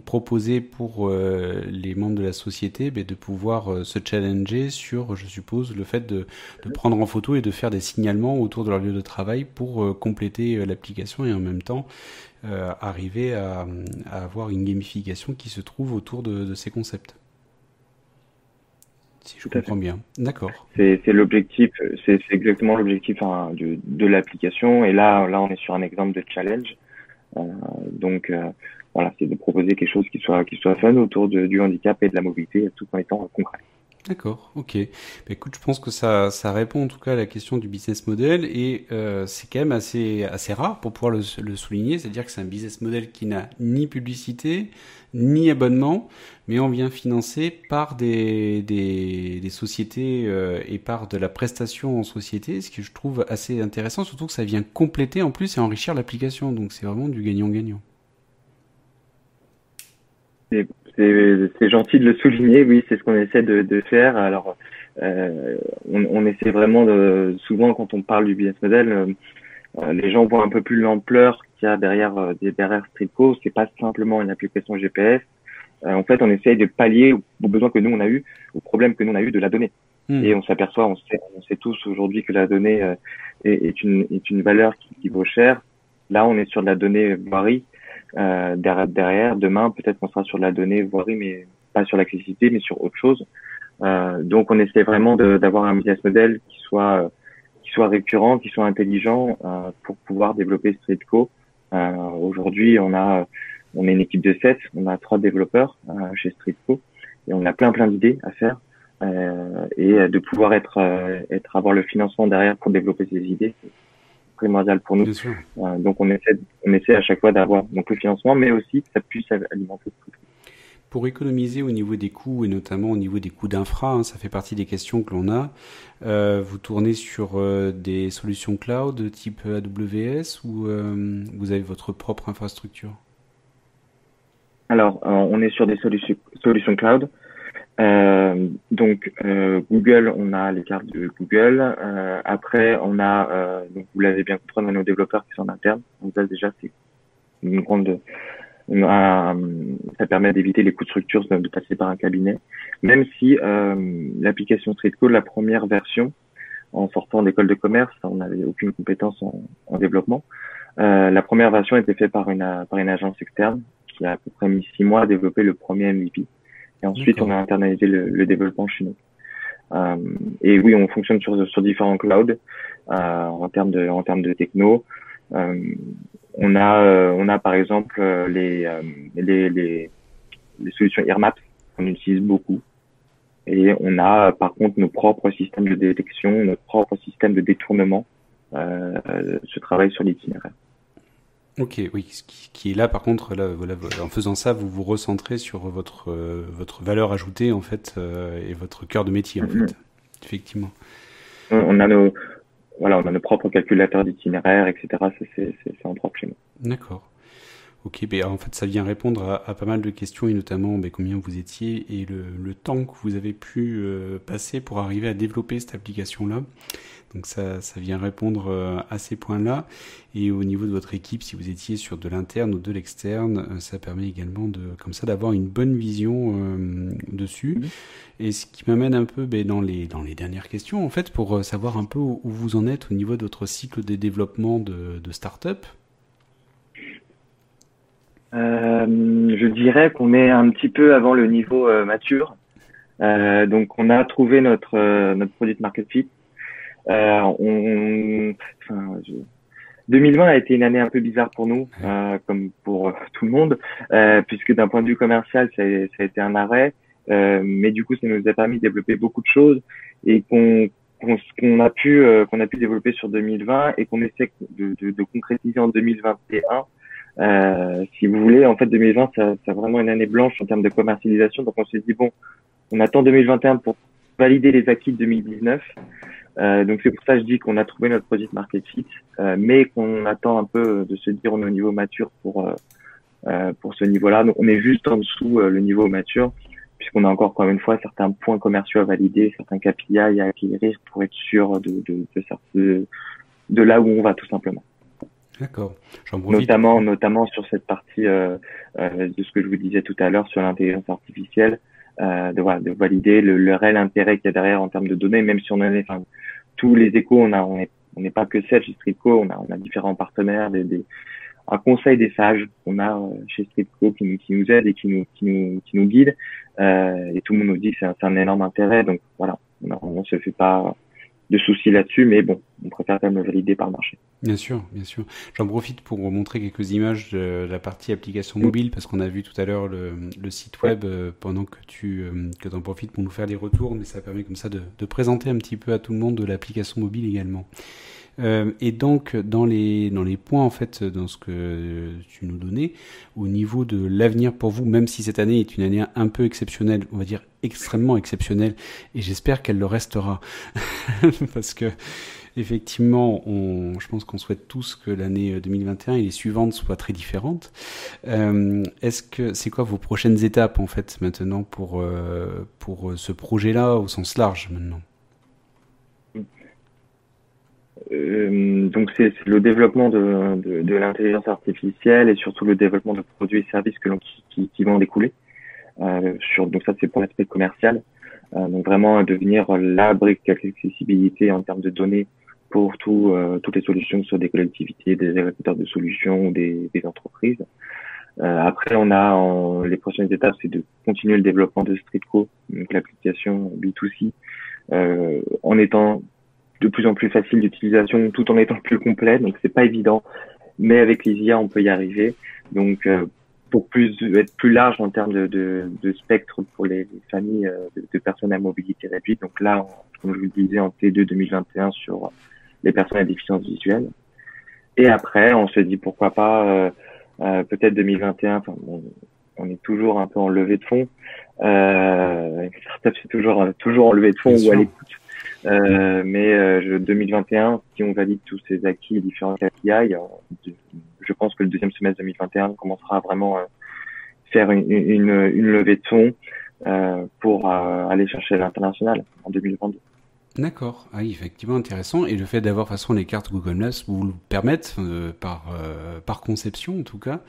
proposer pour les membres de la société mais de pouvoir se challenger sur je suppose le fait de, prendre en photo et de faire des signalements autour de leur lieu de travail pour compléter l'application et en même temps arriver à, avoir une gamification qui se trouve autour de ces concepts. Si je comprends bien. D'accord. C'est l'objectif, c'est exactement l'objectif hein, de, de l'application. Et là, là, on est sur un exemple de challenge. Euh, donc euh, voilà, c'est de proposer quelque chose qui soit qui soit fun autour de, du handicap et de la mobilité, tout en étant concret. D'accord, ok. Bah, écoute, je pense que ça, ça répond en tout cas à la question du business model et euh, c'est quand même assez, assez rare pour pouvoir le, le souligner, c'est-à-dire que c'est un business model qui n'a ni publicité, ni abonnement, mais on vient financer par des, des, des sociétés euh, et par de la prestation en société, ce que je trouve assez intéressant, surtout que ça vient compléter en plus et enrichir l'application, donc c'est vraiment du gagnant-gagnant. C'est gentil de le souligner, oui, c'est ce qu'on essaie de, de, faire. Alors, euh, on, on, essaie vraiment de, souvent quand on parle du business model, euh, les gens voient un peu plus l'ampleur qu'il y a derrière euh, derrière Strico. C'est pas simplement une application GPS. Euh, en fait, on essaye de pallier aux, besoins que nous on a eu, aux problèmes que nous on a eu de la donnée. Hmm. Et on s'aperçoit, on sait, on sait tous aujourd'hui que la donnée euh, est, est, une, est une valeur qui, qui, vaut cher. Là, on est sur de la donnée voirie euh, derrière. Demain, peut-être qu'on sera sur la donnée voirie, mais pas sur l'accessibilité, mais sur autre chose. Euh, donc, on essaie vraiment d'avoir un business model qui soit qui soit récurrent, qui soit intelligent euh, pour pouvoir développer Streetco. Euh, Aujourd'hui, on a on est une équipe de 7, on a trois développeurs euh, chez Streetco et on a plein plein d'idées à faire. Euh, et de pouvoir être être avoir le financement derrière pour développer ces idées primordial pour nous. Euh, donc on essaie, on essaie à chaque fois d'avoir donc le financement, mais aussi que ça puisse alimenter tout. Pour économiser au niveau des coûts et notamment au niveau des coûts d'infra, hein, ça fait partie des questions que l'on a. Euh, vous tournez sur euh, des solutions cloud type AWS ou vous avez votre propre infrastructure? Alors, on est sur des solutions, solutions cloud. Euh, donc euh, Google, on a les cartes de Google. Euh, après, on a, euh, donc vous l'avez bien compris, on a nos développeurs qui sont en interne. Donc ça déjà, c'est une grande, ça permet d'éviter les coûts de structure de, passer par un cabinet. Même si l'application Streetcode, la première version, en sortant d'école de commerce, on n'avait aucune compétence en, en développement. la première version été faite par une par une agence externe qui a à peu près mis six mois à développer le premier MVP. Et ensuite, on a internalisé le, le développement chez nous. Euh, et oui, on fonctionne sur, sur différents clouds euh, en termes de en termes de techno. Euh, on a euh, on a par exemple euh, les, euh, les, les les solutions EarMaps qu'on utilise beaucoup. Et on a par contre nos propres systèmes de détection, notre propre système de détournement. Euh, ce travail sur l'itinéraire. Ok, oui, qui, qui, est là par contre, là, voilà, en faisant ça, vous vous recentrez sur votre euh, votre valeur ajoutée en fait euh, et votre cœur de métier en -hmm. fait, effectivement. On a nos voilà, on a nos propres calculateurs d'itinéraire, etc. C'est en propre chez nous. D'accord. Ok, ben, en fait, ça vient répondre à, à, pas mal de questions et notamment ben, combien vous étiez et le, le, temps que vous avez pu euh, passer pour arriver à développer cette application-là. Donc ça, ça vient répondre euh, à ces points-là. Et au niveau de votre équipe, si vous étiez sur de l'interne ou de l'externe, euh, ça permet également de, comme ça, d'avoir une bonne vision dessus. Mmh. Et ce qui m'amène un peu ben, dans, les, dans les dernières questions, en fait, pour savoir un peu où, où vous en êtes au niveau de votre cycle de développement de, de start-up. Euh, je dirais qu'on est un petit peu avant le niveau euh, mature. Euh, donc, on a trouvé notre notre produit market fit. on, enfin, je... 2020 a été une année un peu bizarre pour nous, comme pour tout le monde, puisque d'un point de vue commercial, ça a, ça a été un arrêt. mais du coup, ça nous a permis de développer beaucoup de choses et qu'on qu'on a pu qu'on a pu développer sur 2020 et qu'on essaie de, de, de, concrétiser en 2021 euh, si vous voulez, en fait, 2020, c'est vraiment une année blanche en termes de commercialisation. Donc, on s'est dit, bon, on attend 2021 pour valider les acquis de 2019. Euh, donc, c'est pour ça que je dis qu'on a trouvé notre produit market fit, euh, mais qu'on attend un peu de se dire on est au niveau mature pour, euh, euh, pour ce niveau-là. Donc, on est juste en dessous le niveau mature, puisqu'on a encore, encore une fois, certains points commerciaux à valider, certains KPI à acquérir pour être sûr de, de, de, de, de là où on va, tout simplement. D'accord. Notamment, notamment sur cette partie euh, euh, de ce que je vous disais tout à l'heure sur l'intelligence artificielle, euh, de, valider le, réel intérêt qu'il y a derrière en termes de données, même si on a tous les échos, on on on n'est pas que celle chez Strico, on a, a différents partenaires, un conseil des sages qu'on a chez Streetco qui, qui, nous aide et qui nous, qui nous, qui nous guide. et tout le monde nous dit que c'est un, énorme intérêt. Donc voilà, on ne se fait pas de soucis là-dessus, mais bon, on préfère quand même le valider par le marché. Bien sûr, bien sûr. J'en profite pour montrer quelques images de la partie application mobile, parce qu'on a vu tout à l'heure le, site web euh, pendant que tu euh, que en profites pour nous faire des retours, mais ça permet comme ça de, de présenter un petit peu à tout le monde de l'application mobile également. Euh, et donc dans les dans les points en fait dans ce que tu nous donnais au niveau de l'avenir pour vous, même si cette année est une année un peu exceptionnelle, on va dire extrêmement exceptionnelle, et j'espère qu'elle le restera (laughs) parce que effectivement, on, je pense qu'on souhaite tous que l'année 2021 et les suivantes soient très différentes. Euh, Est-ce que c'est quoi vos prochaines étapes en fait maintenant pour euh, pour ce projet-là au sens large maintenant? Euh, donc c'est le développement de, de, l'intelligence artificielle et surtout le développement de produits et services qui, qui, vont en découler. Euh, sur, donc ça c'est pour l'aspect commercial. Euh, donc vraiment devenir la brique d'accessibilité en termes de données pour tout, euh, toutes les solutions, que ce soit des collectivités, des agriculteurs de solutions ou des, des entreprises. Euh, après, on a en, les prochaines étapes, c'est de continuer le développement de Streetco, donc l'application B2C, euh, en étant de plus en plus facile d'utilisation tout en étant plus complet. Donc c'est pas évident, mais avec les IA on peut y arriver. Donc euh, pour plus être plus large en termes de, de, de spectre pour les, familles euh, de, personnes à mobilité réduite. Donc là, comme je vous le disais, en T2 2021 sur les personnes à déficience visuelle. Et après, on se dit pourquoi pas euh, euh peut-être 2021. Enfin, on, est toujours un peu en levée de fond. Euh, c'est toujours toujours en levée de fond ou à l'écoute. Euh, mais euh, 2021, si on valide tous ces acquis et différents KPI, euh, je pense que le deuxième semestre 2021 commencera à vraiment euh, faire une, une, une, levée de fonds euh, pour aller chercher l'international en 2022. D'accord, ah, effectivement intéressant. Et le fait d'avoir façon les cartes Google Maps vous le permettent, euh, par, euh, par conception en tout cas,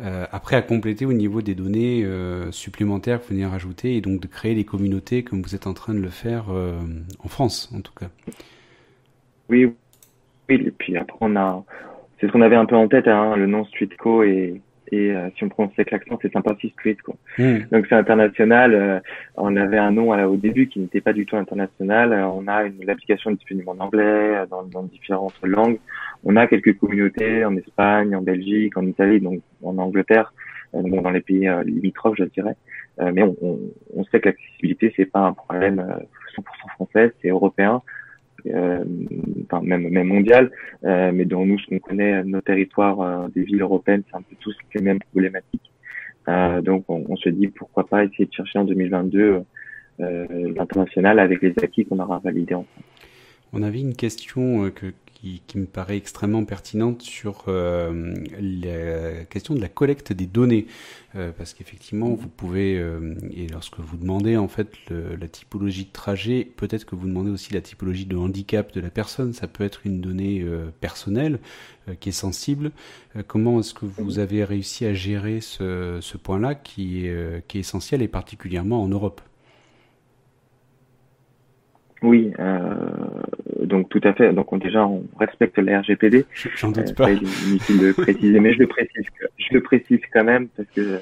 euh, après à compléter au niveau des données supplémentaires que vous venez rajouter et donc de créer des communautés comme vous êtes en train de le faire en France en tout cas. Oui, oui. Et puis après on a, c'est ce qu'on avait un peu en tête, hein, le nom Streetco et et euh, si on prononce avec l'accent, c'est Sympathy Street quoi. Hmm. Donc c'est international. Euh, on avait un nom au début qui n'était pas du tout international. Euh, on a une l'application disponible en anglais, dans, dans, différentes langues. On a quelques communautés en Espagne, en Belgique, en Italie, donc en Angleterre, donc dans les pays limitrophes, je dirais. mais on, on, on, sait que l'accessibilité c'est pas un problème 100% français, c'est européen euh, même même euh, mais dans nous ce qu'on connaît nos territoires euh, des villes européennes c'est un peu tous les mêmes problématiques donc on, on, se dit pourquoi pas essayer de chercher en 2022 l'international avec les acquis qu'on aura validés en France. On avait une question que, qui, qui, me paraît extrêmement pertinente sur euh, la question de la collecte des données, euh, parce qu'effectivement, vous pouvez, euh, et lorsque vous demandez en fait le, la typologie de trajet, peut-être que vous demandez aussi la typologie de handicap de la personne, ça peut être une donnée personnelle qui est sensible. comment est-ce que vous avez réussi à gérer ce, ce point-là qui est, qui est essentiel et particulièrement en Europe? Oui, euh, donc tout à fait. Donc on, déjà on respecte la RGPD. J'en doute euh, pas. inutile de préciser, mais je le précise. Je le précise quand même parce que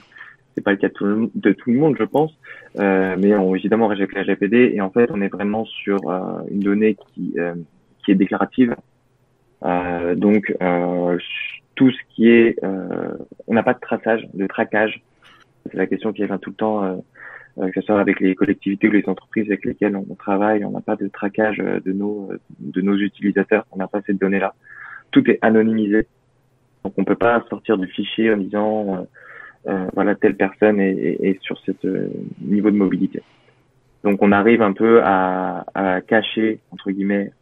c'est pas le cas de tout le, de tout le monde, je pense. Euh, mais on évidemment on respecte la RGPD et en fait on est vraiment sur euh, une donnée qui qui est déclarative. Donc tout ce qui est, on n'a pas de traçage, de traquage. C'est la question qui revient tout le temps que ce soit avec les collectivités ou les entreprises avec lesquelles on travaille, on n'a pas de traquage euh, de nos euh, de nos utilisateurs, on n'a pas ces données-là. Tout est anonymisé, donc on peut pas sortir du fichier en disant euh, voilà telle personne est, est, sur ce niveau de mobilité. Donc on arrive un peu à, à cacher entre guillemets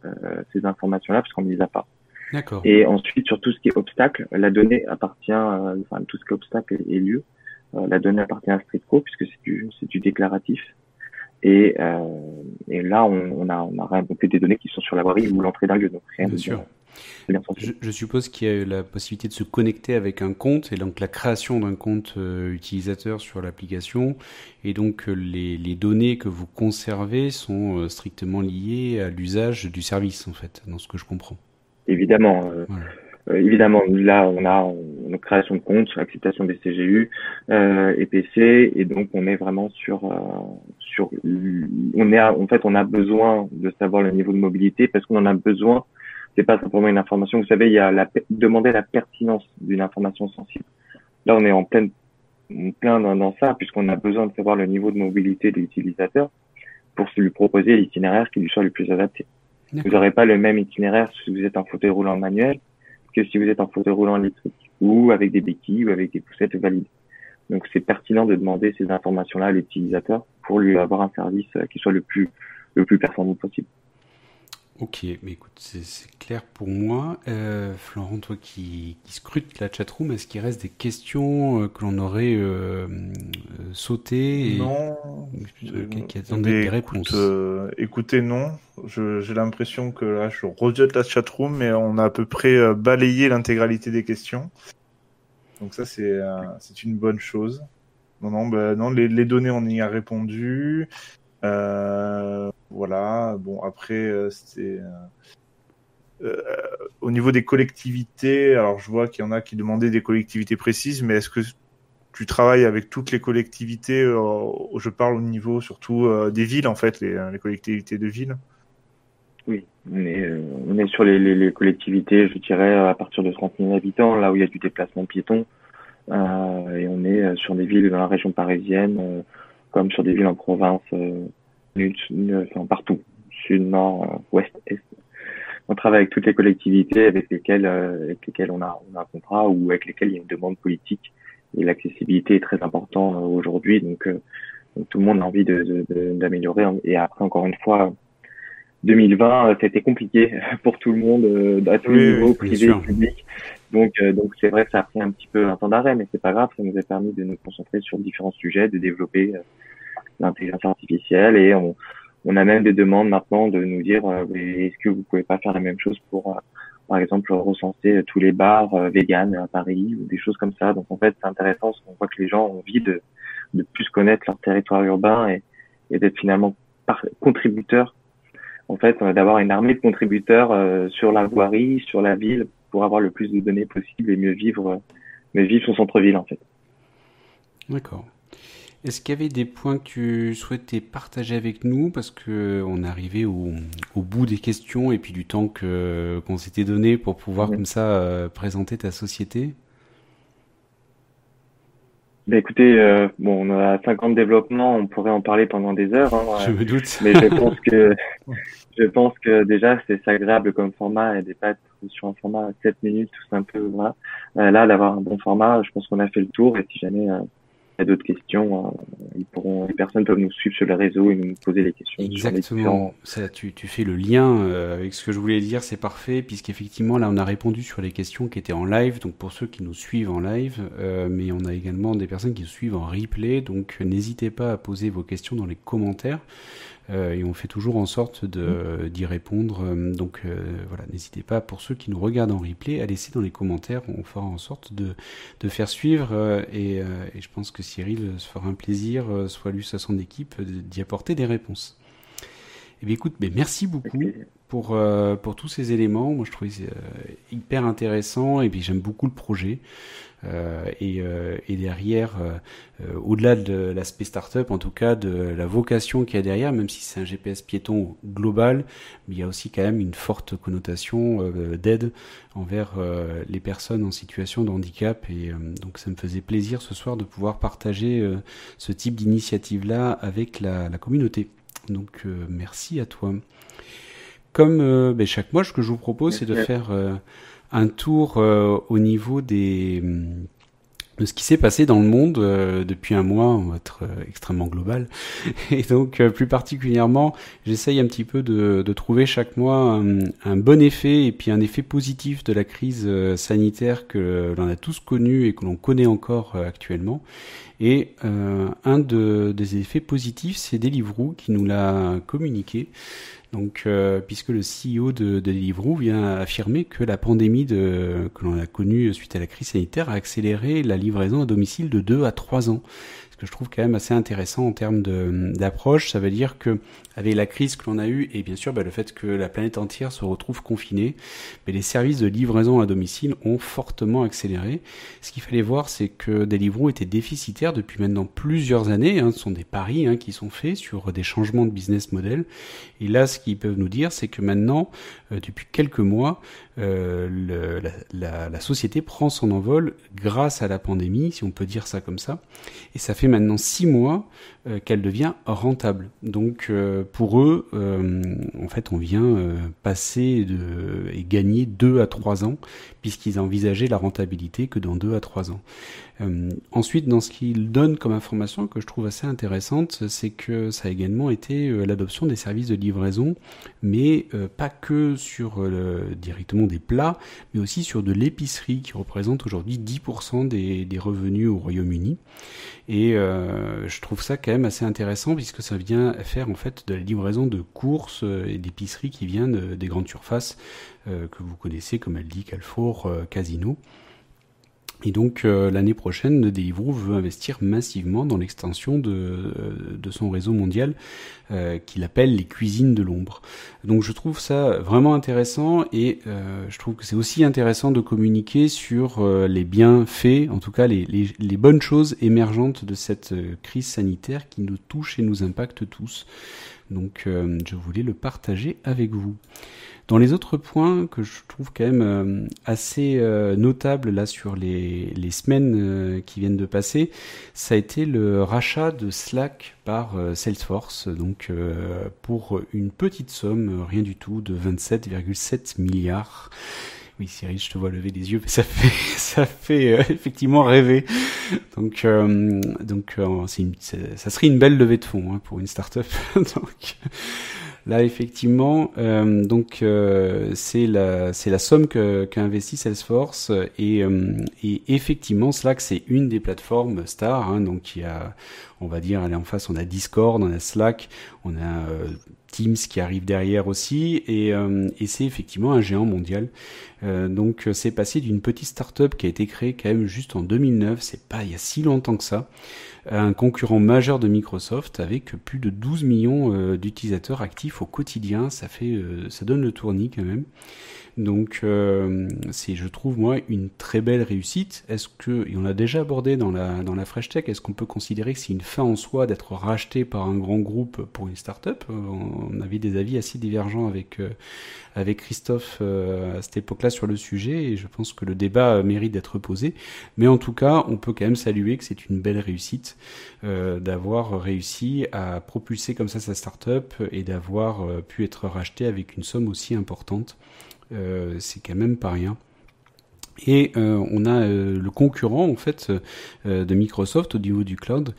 ces informations-là parce qu'on ne les a pas. D'accord. Et ensuite sur tout ce qui est obstacle, la donnée appartient, enfin tout ce qui est obstacle est lieu. Euh, la donnée appartient à Streetco puisque c'est du, c'est du déclaratif. Et, euh, et là, on, on, a, on a des données qui sont sur la voirie ou l'entrée d'un lieu. Donc rien Bien sûr. Je, je, suppose qu'il y a la possibilité de se connecter avec un compte et donc la création d'un compte euh, utilisateur sur l'application et donc les, les, données que vous conservez sont euh, strictement liées à l'usage du service en fait, dans ce que je comprends. Évidemment. Voilà. Évidemment, là, on a, donc création de compte, acceptation des CGU, euh, EPC, et donc on est vraiment sur sur on est en fait on a besoin de savoir le niveau de mobilité parce qu'on en a besoin. C'est pas simplement une information. Vous savez, il y a la demander la pertinence d'une information sensible. Là, on est en pleine plein dans, dans ça puisqu'on a besoin de savoir le niveau de mobilité de l'utilisateur pour lui proposer l'itinéraire qui lui soit le plus adapté. Vous n'aurez pas le même itinéraire si vous êtes en fauteuil roulant manuel que si vous êtes en fauteuil roulant électrique ou avec des béquilles ou avec des poussettes valides. Donc c'est pertinent de demander ces informations-là à l'utilisateur pour lui avoir un service qui soit le plus le plus performant possible. Ok, mais écoute, c'est clair pour moi. Euh, Florent, toi qui, qui scrute la chatroom, est-ce qu'il reste des questions euh, que l'on aurait euh, sautées et... Non. Qui, attendaient des réponses Écoutez, non. J'ai l'impression que là, je rejette la chatroom, mais on a à peu près balayé l'intégralité des questions. Donc ça, c'est c'est une bonne chose. Non, non, bah, non les, les données, on y a répondu. Euh, voilà. Bon, après, euh, c'est euh, au niveau des collectivités. Alors, je vois qu'il y en a qui demandaient des collectivités précises, mais est-ce que tu travailles avec toutes les collectivités Je parle au niveau surtout des villes, en fait, les, collectivités de villes? Oui, on est, sur les, les, collectivités, je dirais, à partir de 30 000 habitants, là où il y a du déplacement piéton. Et on est sur des villes dans la région parisienne, comme sur des villes en province, euh, enfin, partout, sud, nord, euh, ouest, est. On travaille avec toutes les collectivités avec lesquelles, euh, avec lesquelles on a, on a un contrat ou avec lesquelles il y a une demande politique. Et l'accessibilité est très importante euh, aujourd'hui, donc, tout le monde a envie d'améliorer. De, de, et après, encore une fois, 2020, c'était compliqué (laughs) pour tout le monde, à tous les niveaux, privé, public. Donc, donc c'est vrai que ça a pris un petit peu un temps d'arrêt, mais c'est pas grave. Ça nous a permis de nous concentrer sur différents sujets, de développer l'intelligence artificielle et on, on a même des demandes maintenant de nous dire euh, est-ce que vous pouvez pas faire la même chose pour euh, par exemple recenser tous les bars euh, véganes à Paris ou des choses comme ça. Donc en fait c'est intéressant parce qu'on voit que les gens ont envie de, de plus connaître leur territoire urbain et, et d'être finalement contributeurs. En fait, d'avoir une armée de contributeurs sur la voirie, sur la ville, pour avoir le plus de données possible et mieux vivre, mieux vivre son centre-ville en fait. D'accord. Est-ce qu'il y avait des points que tu souhaitais partager avec nous Parce que on est arrivé au, bout des questions et puis du temps que, qu'on s'était donné pour pouvoir comme ça euh, présenter ta société? Ben écoutez, euh, bon, on a 50 développements, on pourrait en parler pendant des heures. Hein, je me doute. Mais je pense que je pense que déjà c'est agréable comme format et des pas sur un format 7 minutes, tout un peu voilà. Euh, là, d'avoir un bon format, je pense qu'on a fait le tour et si jamais y a d'autres questions, euh, ils pourront, les personnes peuvent nous suivre sur les réseaux et nous poser les questions. Exactement. Ça, tu, tu, fais le lien euh, avec ce que je voulais dire, c'est parfait, puisqu'effectivement là on a répondu sur les questions qui étaient en live, donc pour ceux qui nous suivent en live, euh, mais on a également des personnes qui nous suivent en replay, donc n'hésitez pas à poser vos questions dans les commentaires. Euh, et on fait toujours en sorte mm. d'y répondre. Euh, donc euh, voilà, n'hésitez pas pour ceux qui nous regardent en replay à laisser dans les commentaires. On fera en sorte de, de faire suivre et, et, je pense que Cyril se fera un plaisir, soit lui, soit son équipe, d'y apporter des réponses. Eh bien, écoute, mais merci beaucoup pour, pour tous ces éléments. Moi, je trouvais hyper intéressant et puis j'aime beaucoup le projet. Euh, et, euh, et, derrière, euh, au-delà de l'aspect startup, en tout cas de la vocation qu'il y a derrière, même si c'est un GPS piéton global, mais il y a aussi quand même une forte connotation d'aide envers les personnes en situation de handicap. Et donc ça me faisait plaisir ce soir de pouvoir partager ce type d'initiative-là avec la, la, communauté. Donc merci à toi. Comme ben, chaque mois, ce que je vous propose, c'est de faire un tour euh, au niveau des de ce qui s'est passé dans le monde euh, depuis un mois, on va être euh, extrêmement global. (laughs) Et donc, plus particulièrement, j'essaye un petit peu de, de trouver chaque mois un, bon effet et puis un effet positif de la crise sanitaire que l'on a tous connu et que l'on connaît encore actuellement. Et un de, des effets positifs, c'est Deliveroo qui nous l'a communiqué. Donc, euh, puisque le CEO de, de Deliveroo vient affirmer que la pandémie de, que l'on a connue suite à la crise sanitaire a accéléré la livraison à domicile de 2 à 3 ans. Que je trouve quand même assez intéressant en termes d'approche. Ça veut dire que avec la crise que l'on a eue et bien sûr bah, le fait que la planète entière se retrouve confinée, mais les services de livraison à domicile ont fortement accéléré. Ce qu'il fallait voir, c'est que Deliveroo était déficitaire depuis maintenant plusieurs années. Hein. Ce sont des paris hein, qui sont faits sur des changements de business model. Et là, ce qu'ils peuvent nous dire, c'est que maintenant, euh, depuis quelques mois, euh, la, société prend son envol grâce à la pandémie, si on peut dire ça comme ça. Et ça fait maintenant six mois euh, qu'elle devient rentable. Donc euh, pour eux, en fait, on vient passer et gagner deux à trois ans, puisqu'ils envisageaient la rentabilité que dans deux à trois ans. ensuite, dans ce qu'ils donnent comme information que je trouve assez intéressante, c'est que ça a également été l'adoption des services de livraison, mais pas que sur directement des plats, mais aussi sur de l'épicerie qui représente aujourd'hui 10% des, revenus au Royaume-Uni. Et je trouve ça quand même assez intéressant puisque ça vient faire en fait de la livraison de courses euh, et d'épiceries qui viennent des grandes surfaces euh, que vous connaissez comme elle dit Carrefour, euh, Casino. Et donc l'année prochaine, Deliveroo veut investir massivement dans l'extension de, de, son réseau mondial qu'il appelle les cuisines de l'ombre. Donc je trouve ça vraiment intéressant et je trouve que c'est aussi intéressant de communiquer sur les bienfaits, en tout cas les, bonnes choses émergentes de cette crise sanitaire qui nous touche et nous impacte tous. Donc je voulais le partager avec vous. Dans les autres points que je trouve quand même euh, assez euh, notables là sur les, les semaines euh, qui viennent de passer, ça a été le rachat de Slack par Salesforce, donc pour une petite somme, rien du tout, de 27,7 milliards. Oui, Cyril, je te vois lever les yeux, mais ça fait, (laughs) ça fait effectivement rêver. Donc, donc, une, ça serait une belle levée de fonds hein, pour une startup. (laughs) donc, Là, effectivement, euh, donc euh, c'est la la somme que qu'a investi Salesforce et, euh, et effectivement Slack c'est une des plateformes stars. Hein, donc il y a, on va dire, allez en face, on a Discord, on a Slack, on a Teams qui arrive derrière aussi et, et c'est effectivement un géant mondial. donc c'est passé d'une petite startup qui a été créée quand même juste en 2009. C'est pas il y a si longtemps que ça un concurrent majeur de Microsoft avec plus de 12 millions euh, d'utilisateurs actifs au quotidien. Ça fait, euh, ça donne le tournis quand même. Donc euh, c'est, je trouve moi, une très belle réussite. Est-ce que, et on l'a déjà abordé dans la dans la Fresh Tech, est-ce qu'on peut considérer que c'est une fin en soi d'être racheté par un grand groupe pour une start-up? On avait des avis assez divergents avec avec Christophe à cette époque-là sur le sujet, et je pense que le débat mérite d'être posé. Mais en tout cas, on peut quand même saluer que c'est une belle réussite euh, d'avoir réussi à propulser comme ça sa start-up et d'avoir euh, pu être racheté avec une somme aussi importante. Euh, c'est quand même pas rien. Et on a le concurrent en fait de Microsoft au niveau du cloud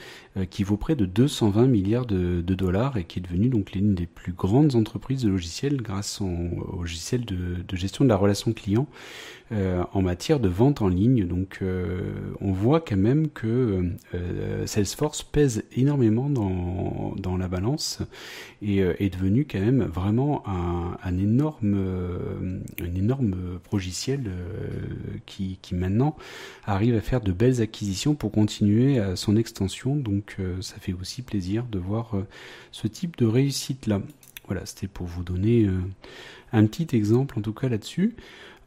qui vaut près de 220 milliards de, dollars et qui est devenu donc l'une des plus grandes entreprises de logiciels grâce au logiciel de, de, gestion de la relation client. Euh, en matière de vente en ligne. Donc euh, on voit quand même que euh, Salesforce pèse énormément dans, la balance et est devenu quand même vraiment un, énorme, un énorme progiciel qui, qui maintenant arrive à faire de belles acquisitions pour continuer à son extension. Donc ça fait aussi plaisir de voir ce type de réussite là. Voilà, c'était pour vous donner un petit exemple en tout cas là-dessus.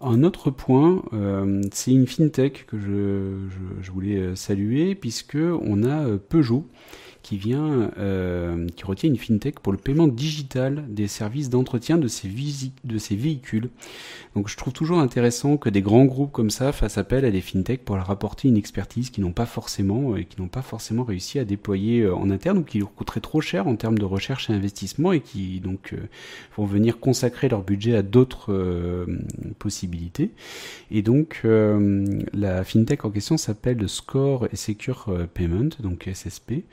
Un autre point, euh, c'est une fintech que je, je, voulais euh, saluer puisque on a euh, Peugeot qui vient, euh, qui retient une fintech pour le paiement digital des services d'entretien de ces, de ces véhicules. Donc je trouve toujours intéressant que des grands groupes comme ça fassent appel à des fintechs pour leur apporter une expertise qu'ils n'ont pas forcément et qui n'ont pas forcément réussi à déployer euh, en interne ou qui leur coûterait trop cher en termes de recherche et investissement et qui donc euh, vont venir consacrer leur budget à d'autres euh, possibilités. Et donc la fintech en question s'appelle Score et Secure Payment, donc SSP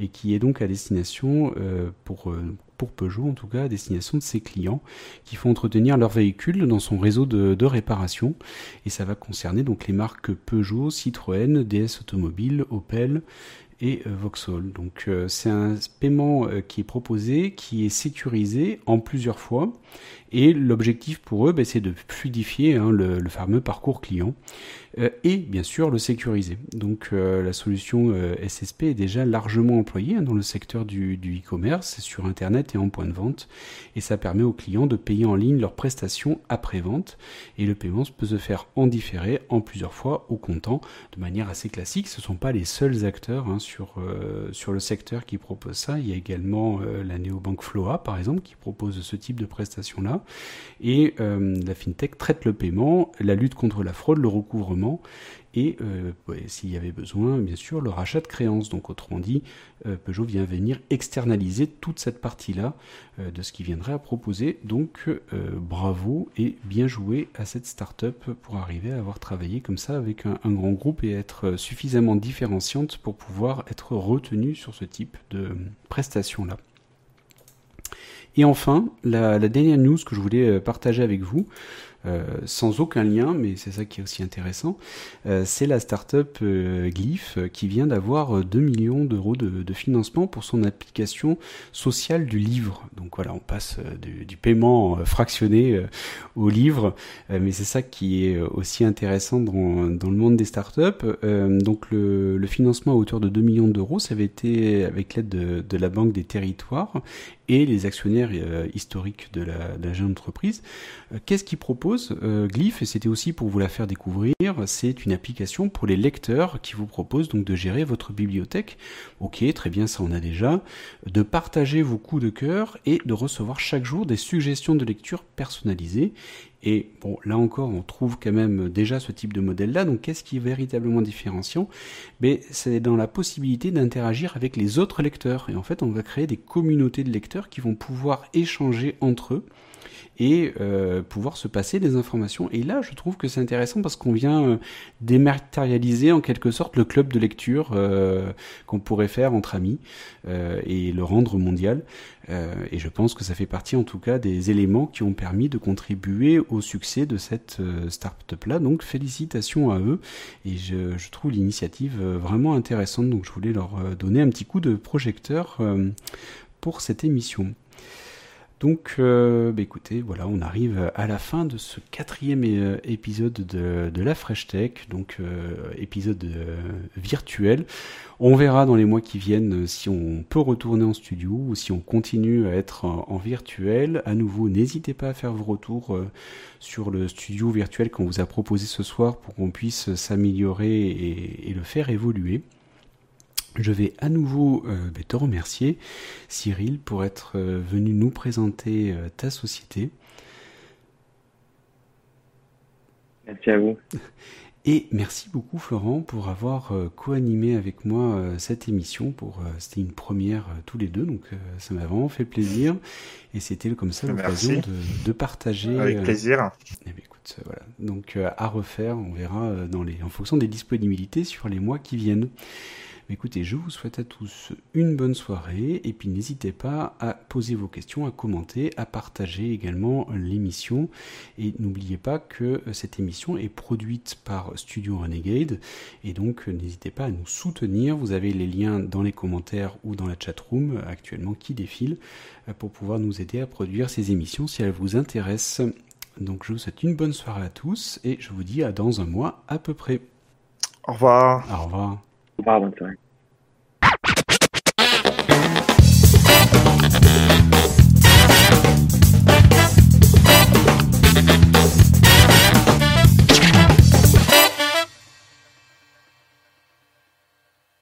et qui est donc à destination euh, pour euh, pour Peugeot en tout cas à destination de ses clients qui font entretenir leur véhicule dans son réseau de, réparation et ça va concerner donc les marques Peugeot, Citroën, DS Automobile, Opel et euh, Vauxhall. Donc c'est un paiement qui est proposé, qui est sécurisé en plusieurs fois et l'objectif pour eux, ben, c'est de fluidifier hein, le, fameux parcours client. Et bien sûr le sécuriser. Donc la solution SSP est déjà largement employée hein, dans le secteur du e-commerce, sur Internet et en point de vente, et ça permet aux clients de payer en ligne leurs prestations après-vente, et le paiement peut se faire en différé, en plusieurs fois, au comptant, de manière assez classique. Ce ne sont pas les seuls acteurs hein, sur, sur le secteur qui proposent ça, il y a également la néobanque Floa, par exemple, qui propose ce type de prestations-là. Et euh, la FinTech traite le paiement, la lutte contre la fraude, le recouvrement et euh, s'il y avait besoin, bien sûr, le rachat de créances. Donc autrement dit, euh, Peugeot vient venir externaliser toute cette partie-là de ce qu'il viendrait à proposer. Donc bravo et bien joué à cette start-up pour arriver à avoir travaillé comme ça avec un, grand groupe et être suffisamment différenciante pour pouvoir être retenu sur ce type de prestations-là. Et enfin, la, dernière news que je voulais euh, partager avec vous, euh, sans aucun lien, mais c'est ça qui est aussi intéressant, euh, c'est la startup euh, Glyph qui vient d'avoir 2 millions d'euros de, financement pour son application sociale du livre. Donc voilà, on passe du, paiement fractionné au livre, mais c'est ça qui est aussi intéressant dans, le monde des startups. donc le, financement à hauteur de 2 millions d'euros, ça avait été avec l'aide de, la Banque des Territoires et les actionnaires historiques de la, jeune entreprise. Qu'est-ce qu'ils proposent euh, Glyph, et c'était aussi pour vous la faire découvrir, c'est une application pour les lecteurs qui vous propose donc de gérer votre bibliothèque. Ok, très bien, ça on a déjà. De partager vos coups de cœur et de recevoir chaque jour des suggestions de lecture personnalisées. Et bon, là encore, on trouve quand même déjà ce type de modèle-là. Donc, qu'est-ce qui est véritablement différenciant? Ben, c'est dans la possibilité d'interagir avec les autres lecteurs. Et en fait, on va créer des communautés de lecteurs qui vont pouvoir échanger entre eux et euh, pouvoir se passer des informations. Et là, je trouve que c'est intéressant parce qu'on vient euh, dématérialiser en quelque sorte le club de lecture euh, qu'on pourrait faire entre amis et le rendre mondial. et je pense que ça fait partie en tout cas des éléments qui ont permis de contribuer au succès de cette start-up-là. Donc félicitations à eux et je, je trouve l'initiative vraiment intéressante. Donc je voulais leur donner un petit coup de projecteur pour cette émission. Donc, euh, bah, écoutez, voilà, on arrive à la fin de ce quatrième euh, épisode de, la Fresh Tech, donc euh, épisode virtuel. On verra dans les mois qui viennent si on peut retourner en studio ou si on continue à être en, virtuel. À nouveau, n'hésitez pas à faire vos retours sur le studio virtuel qu'on vous a proposé ce soir pour qu'on puisse s'améliorer et le faire évoluer. Je vais à nouveau euh, ben, te remercier, Cyril, pour être euh, venu nous présenter euh, ta société. Merci à vous. Et merci beaucoup, Florent, pour avoir co-animé avec moi cette émission. Pour c'était une première tous les deux, donc ça m'a vraiment fait plaisir. Et c'était comme ça l'occasion de, partager. Avec plaisir. Eh écoute, voilà. Donc à refaire, on verra dans les, en fonction des disponibilités sur les mois qui viennent. Écoutez, je vous souhaite à tous une bonne soirée et puis n'hésitez pas à poser vos questions, à commenter, à partager également l'émission. Et n'oubliez pas que cette émission est produite par Studio Renegade et donc n'hésitez pas à nous soutenir. Vous avez les liens dans les commentaires ou dans la chatroom actuellement qui défilent pour pouvoir nous aider à produire ces émissions si elles vous intéressent. Donc je vous souhaite une bonne soirée à tous et je vous dis à dans un mois à peu près. Au revoir. Au revoir. Valentine